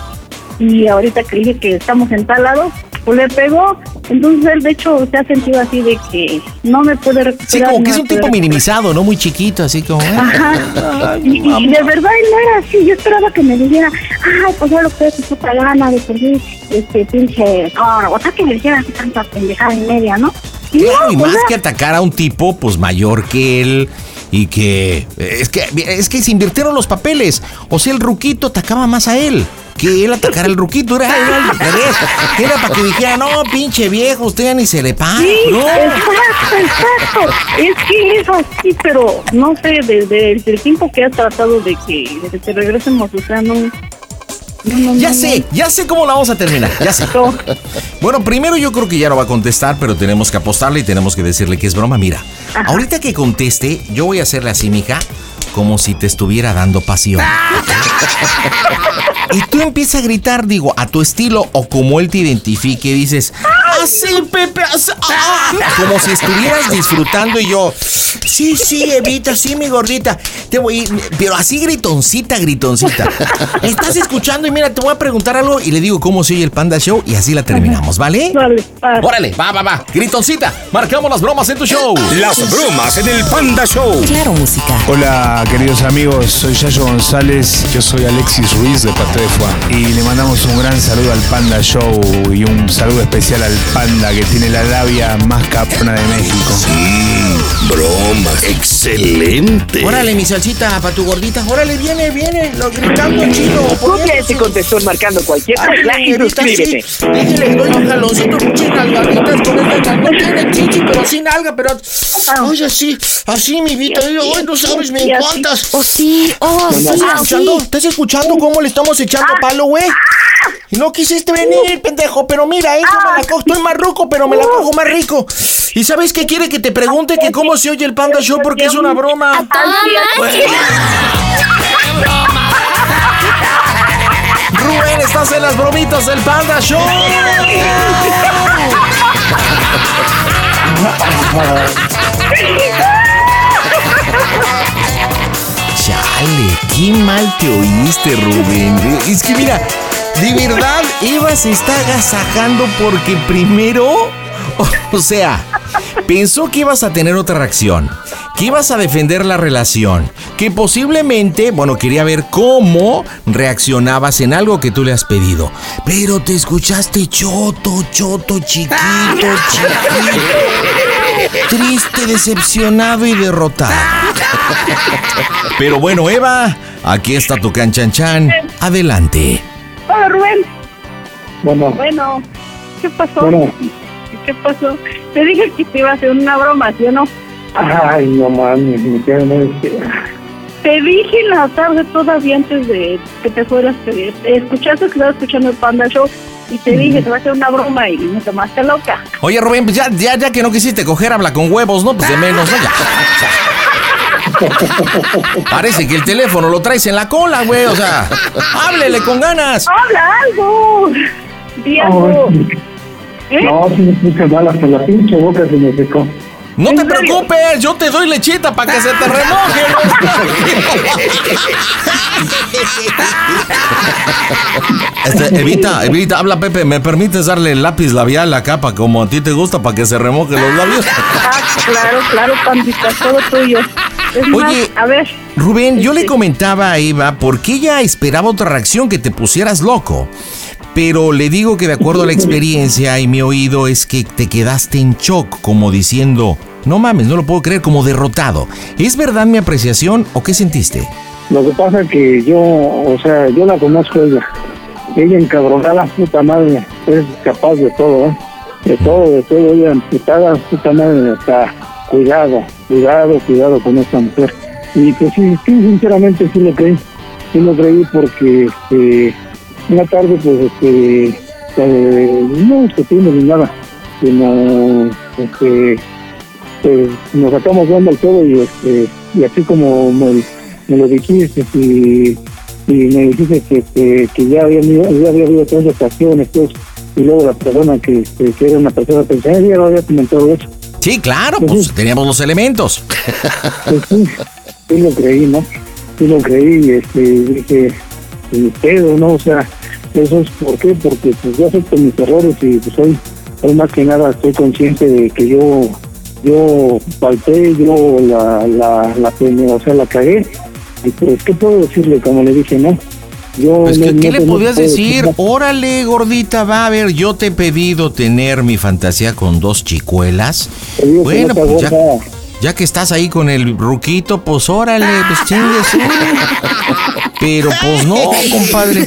y ahorita que le dije que estamos en tal lado, pues le pegó. Entonces él de hecho se ha sentido así de que no me puede recuperar. Sí, como no que es un tipo minimizado, ¿no? Muy chiquito, así como... ¿eh? Ajá. Y, y de verdad él no era así. Yo esperaba que me dijera, ay, pues ya lo que es puta gana de pedir este pinche. O sea, que me dijera así tanta pendejada y media, ¿no? Y Claro, no, y pues más que atacar a un tipo, pues mayor que él. Y que es que es que se invirtieron los papeles. O sea, el ruquito atacaba más a él que él atacara al ruquito. Era, <laughs> era. Era para que dijera, no, pinche viejo, usted ya ni se le paga. Sí, no. exacto, exacto. Es que es así, pero no sé, desde, el tiempo que has tratado de que, de que regresemos, o sea, no. no, no, Ya no, sé, ya sé cómo la vamos a terminar. Ya sé. Bueno, primero yo creo que ya no va a contestar, pero tenemos que apostarle y tenemos que decirle que es broma. Mira, ahorita que conteste, yo voy a hacerle así, mija, como si te estuviera dando pasión. Y tú empiezas a gritar, digo, a tu estilo o como él te identifique, dices, así, Pepe, así, ah", como si estuvieras disfrutando y yo, sí, sí, Evita, sí, mi gordita, te voy, pero así gritoncita, gritoncita. Estás escuchando y mira, te voy a preguntar algo y le digo cómo se oye el Panda Show y así la terminamos, ¿vale? Órale, va, va, va. Gritoncita, marcamos las bromas en tu show. Las bromas en el Panda Show. Claro, música. Hola queridos amigos, soy Yayo González, yo soy Alexis Ruiz de Parte de Fuá y le mandamos un gran saludo al Panda Show y un saludo especial al Panda que tiene la labia más capona de México. Mm, broma, excelente. Órale, mi salsita, para tu gordita. Órale, viene, viene, lo gritando chino. Copia ese contestó marcando cualquier mensaje y suscríbete. Déjale, doy un jaloncito, pinches nalgaditas con esta No tiene chichi, pero sí nalga, pero... Oye, así, así, mi vida. Ay, no sabes, me encantas. Oh, sí, oh, sí, ¿Estás escuchando? así. ¿Estás escuchando cómo le estamos echando palo, güey? Y no quisiste venir, pendejo, pero mira, eh, yo me la cojo. Estoy más ruco, pero me la cojo más rico. ¿Y sabes qué quiere que te pregunte? Que cómo se oye el Panda Show porque es una broma. Rubén, estás en las bromitas del Panda Show. Chale, qué mal te oíste, Rubén. Es que mira, de verdad, Eva se está agasajando porque primero, <laughs> o sea, pensó que ibas a tener otra reacción, que ibas a defender la relación, que posiblemente, bueno, quería ver cómo reaccionabas en algo que tú le has pedido. Pero te escuchaste choto, choto, chiquito, chiquito. Triste, decepcionado y derrotado. Pero bueno, Eva, aquí está tu canchanchan. Adelante. Hola, Rubén. Bueno, Bueno, ¿qué pasó? Bueno. ¿Qué pasó? Te dije que te iba a hacer una broma, ¿sí o no? ay, no mames, me quedo en este... Te dije en la tarde todavía antes de que te fueras. Te, te escuchaste que estaba escuchando el Panda Show y te dije, te voy a hacer una broma y me tomaste loca. Oye, Rubén, pues ya, ya, ya que no quisiste coger, habla con huevos, ¿no? Pues de menos, ¿no? <laughs> Parece que el teléfono lo traes en la cola, güey. O sea, háblele con ganas. ¡Habla algo! Di algo. ¿Eh? No, si me puse mal hasta la pinche boca se me secó. No te preocupes, yo te doy lechita para que se te remoje. Este, evita, evita, habla Pepe, ¿me permites darle el lápiz labial a la capa como a ti te gusta para que se remoje los labios? Ah, claro, claro, pandita, todo tuyo. Oye, a ver. Rubén, yo le comentaba a Eva por qué ella esperaba otra reacción que te pusieras loco. Pero le digo que de acuerdo a la experiencia y mi oído es que te quedaste en shock, como diciendo, no mames, no lo puedo creer, como derrotado. ¿Es verdad mi apreciación o qué sentiste? Lo que pasa es que yo, o sea, yo la conozco a ella. Ella encabronada, puta madre, es capaz de todo, ¿eh? De todo, de todo. Ella emputada, puta madre, está cuidado, cuidado, cuidado con esta mujer. Y pues sí, sinceramente sí lo creí. Sí lo creí porque este, una tarde, pues, este, eh, no discutimos ni nada, sino, este, pues, nos sacamos dando el todo y, este, y así como me, lo dijiste y, me dijiste que, ya, había, ya había habido tres ocasiones, pues, y luego la persona que, este, era una persona pensaba, ya lo había comentado eso. Sí, claro, pues teníamos los elementos. Pues sí, sí lo creí, ¿no? Sí lo creí y este, dije, ni pedo, ¿no? O sea, eso es por qué, porque pues yo acepto mis errores y pues hoy, hoy más que nada estoy consciente de que yo yo falté, yo la, la, la, o sea, la cagué. Y pues, ¿qué puedo decirle? Como le dije, no. Yo Pues, ¿qué, no- qué no- le no podías decir? Órale, gordita, va a ver, yo te he pedido tener mi fantasía con dos chicuelas. Bueno, pues ya. Ya que estás ahí con el ruquito, pues órale, pues chingues. <laughs> Pero pues no, compadre.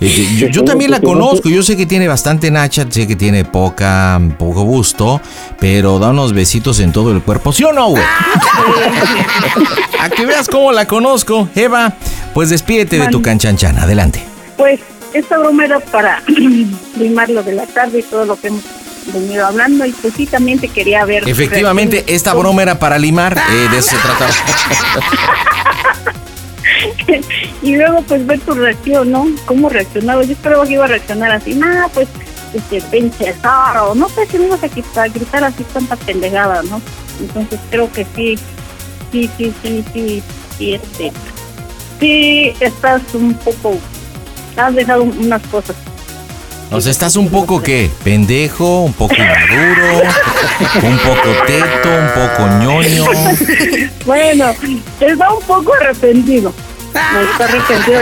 Eh, Yo, yo también la conozco, yo sé que tiene bastante nacha, sé que tiene poca, poco gusto, pero da unos besitos en todo el cuerpo. ¿Sí o no, güey? <laughs> A que veas cómo la conozco. Eva, pues despídete de tu canchanchan. Adelante. Pues esta broma era para <clears throat> limar lo de la tarde y todo lo que hemos venido hablando y pues sí también te quería ver. Efectivamente, esta broma era para limar, eh, de eso se trataba. <laughs> y luego pues ver tu reacción, ¿no? ¿Cómo reaccionaba? Yo esperaba que iba a reaccionar así, nah, pues este pinche zorro, no sé si me ibas a gritar así tanta pendejada, ¿no? Entonces creo que sí, sí, sí, sí, sí, sí, este, sí estás un poco, has dejado unas cosas. O sea, estás un poco qué? Pendejo, un poco inmaduro, un poco teto, un poco ñoño. bueno, está un poco arrepentido. Está arrepentido.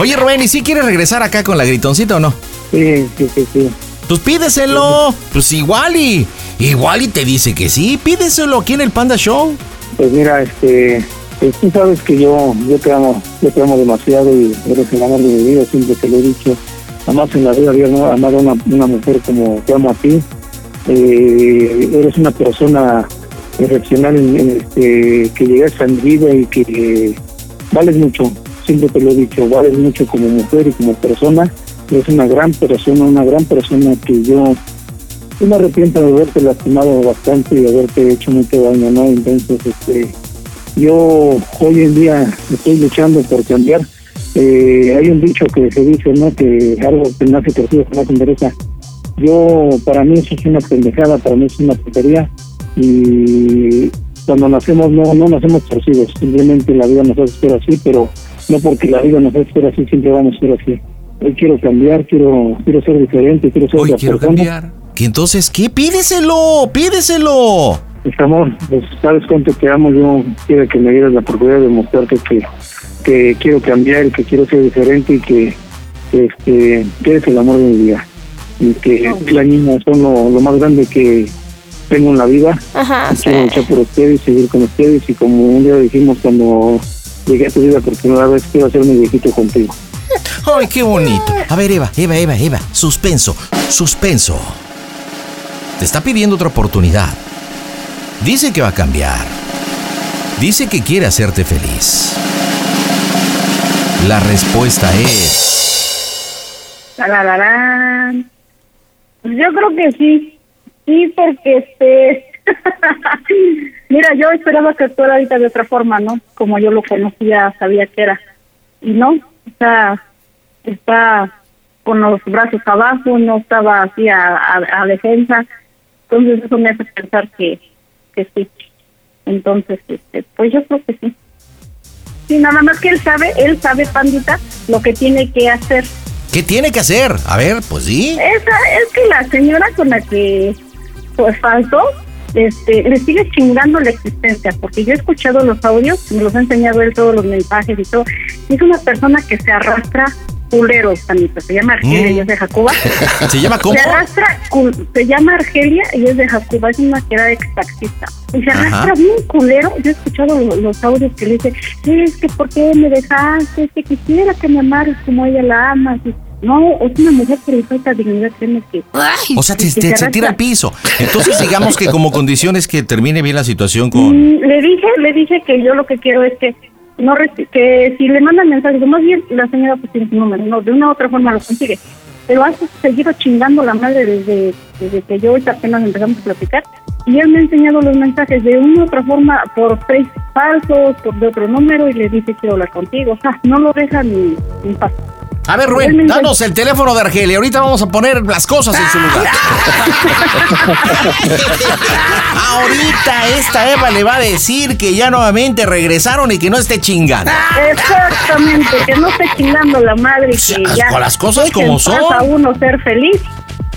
Oye, Rubén, ¿y si quieres regresar acá con la gritoncita o no? Sí, sí, sí, sí. Pues pídeselo. Pues igual y. Igual y te dice que sí. Pídeselo aquí en el Panda Show. Pues mira, este, pues tú sabes que yo, yo te amo, yo te amo demasiado y eres el amor de mi vida, siempre te lo he dicho. Jamás en la vida había amado a una, mujer como te amo a ti. Eh, eres una persona excepcional este, que llegaste a mi vida y que eh, vales mucho, siempre te lo he dicho, vales mucho como mujer y como persona. Eres una gran persona, una gran persona que yo yo me arrepiento de haberte lastimado bastante y de haberte hecho mucho daño, ¿no? Entonces, este, yo hoy en día estoy luchando por cambiar. Eh, hay un dicho que se dice, ¿no? Que algo que nace torcido jamás endereza. Yo, para mí eso es una pendejada, para mí es una tontería. Y cuando nacemos no, no nacemos torcidos, simplemente la vida nos hace ser así, pero no porque la vida nos hace ser así, siempre vamos a ser así. Hoy quiero cambiar, quiero, quiero ser diferente, quiero ser Hoy quiero persona. cambiar. ¿Que entonces qué? Pídeselo, pídeselo. Pues amor, pues sabes cuánto te amo, yo quiero que me dieras la oportunidad de mostrarte que, que quiero cambiar y que quiero ser diferente y que, este, que eres el amor de mi vida. Y que las niñas son lo, lo más grande que tengo en la vida. Ajá, Y Quiero luchar por ustedes, seguir con ustedes y como un día dijimos cuando llegué a tu vida por primera vez, quiero hacerme viejito contigo. Ay, qué bonito. A ver, Eva, Eva, Eva, Eva. Suspenso, suspenso. Te está pidiendo otra oportunidad. Dice que va a cambiar. Dice que quiere hacerte feliz. La respuesta es... Pues yo creo que sí. Sí, porque este. <laughs> Mira, yo esperaba que actuara ahorita de otra forma, ¿no? Como yo lo conocía, sabía que era. Y no, o está con los brazos abajo, no estaba así a, a, a defensa. Entonces, eso me hace pensar que, que sí. Entonces, este, pues yo creo que sí. Sí, nada más que él sabe, él sabe, pandita, lo que tiene que hacer. ¿Qué tiene que hacer? A ver, pues sí. Esa, es que la señora con la que pues faltó, este, le sigue chingando la existencia, porque yo he escuchado los audios, me los ha enseñado él todos los mensajes y todo, y es una persona que se arrastra culero, Juanito. Se llama Argelia y es de Jacuba. <laughs> ¿Se llama cómo? Se arrastra, cul- se llama Argelia y es de Jacuba, es una que era ex taxista. Y se Ajá. arrastra bien culero. Yo he escuchado lo- los audios que le dice, es que ¿por qué me dejaste? Es que quisiera que me amaras como ella la ama. Y, no, es una mujer que le falta dignidad, créeme que... O sea, te, que te- se tira al piso. Entonces, digamos que como condición es que termine bien la situación con... Mm, le dije, le dije que yo lo que quiero es que no que si le mandan mensajes, más bien la señora pues tiene su número, no, de una u otra forma lo consigue. Pero has seguido chingando la madre desde, que yo apenas empezamos a platicar. Y él me ha enseñado los mensajes de una u otra forma por face falsos, por de otro número, y le dice quiero hablar contigo. O sea, no lo deja ni en paz. A ver, Rubén, danos el teléfono de Argelia. Ahorita vamos a poner las cosas en su lugar. <laughs> Ahorita esta Eva le va a decir que ya nuevamente regresaron y que no esté chingando. Exactamente, que no esté chingando la madre que ya con las cosas como son. a uno ser feliz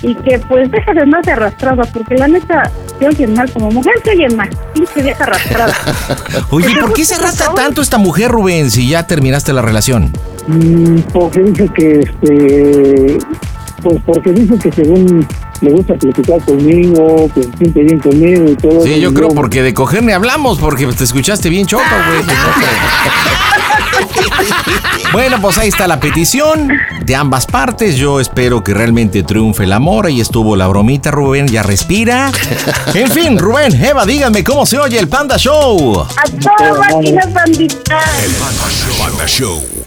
y que pues deje de más de arrastrada, porque la neta se oyen mal, como mujer se oyen mal, pinche vieja arrastrada. <laughs> Oye, ¿por qué se arrastra tanto esta mujer, Rubén, si ya terminaste la relación? Mm, porque dice que este pues porque dice que según le gusta platicar conmigo, que se siente bien conmigo y todo. Sí, yo creo porque de coger ni hablamos, porque te escuchaste bien choco, güey. <laughs> <laughs> Bueno, pues ahí está la petición de ambas partes. Yo espero que realmente triunfe el amor. Ahí estuvo la bromita, Rubén. Ya respira. En fin, Rubén, Eva, díganme cómo se oye el Panda Show. A toda máquina bandita. Panda Show.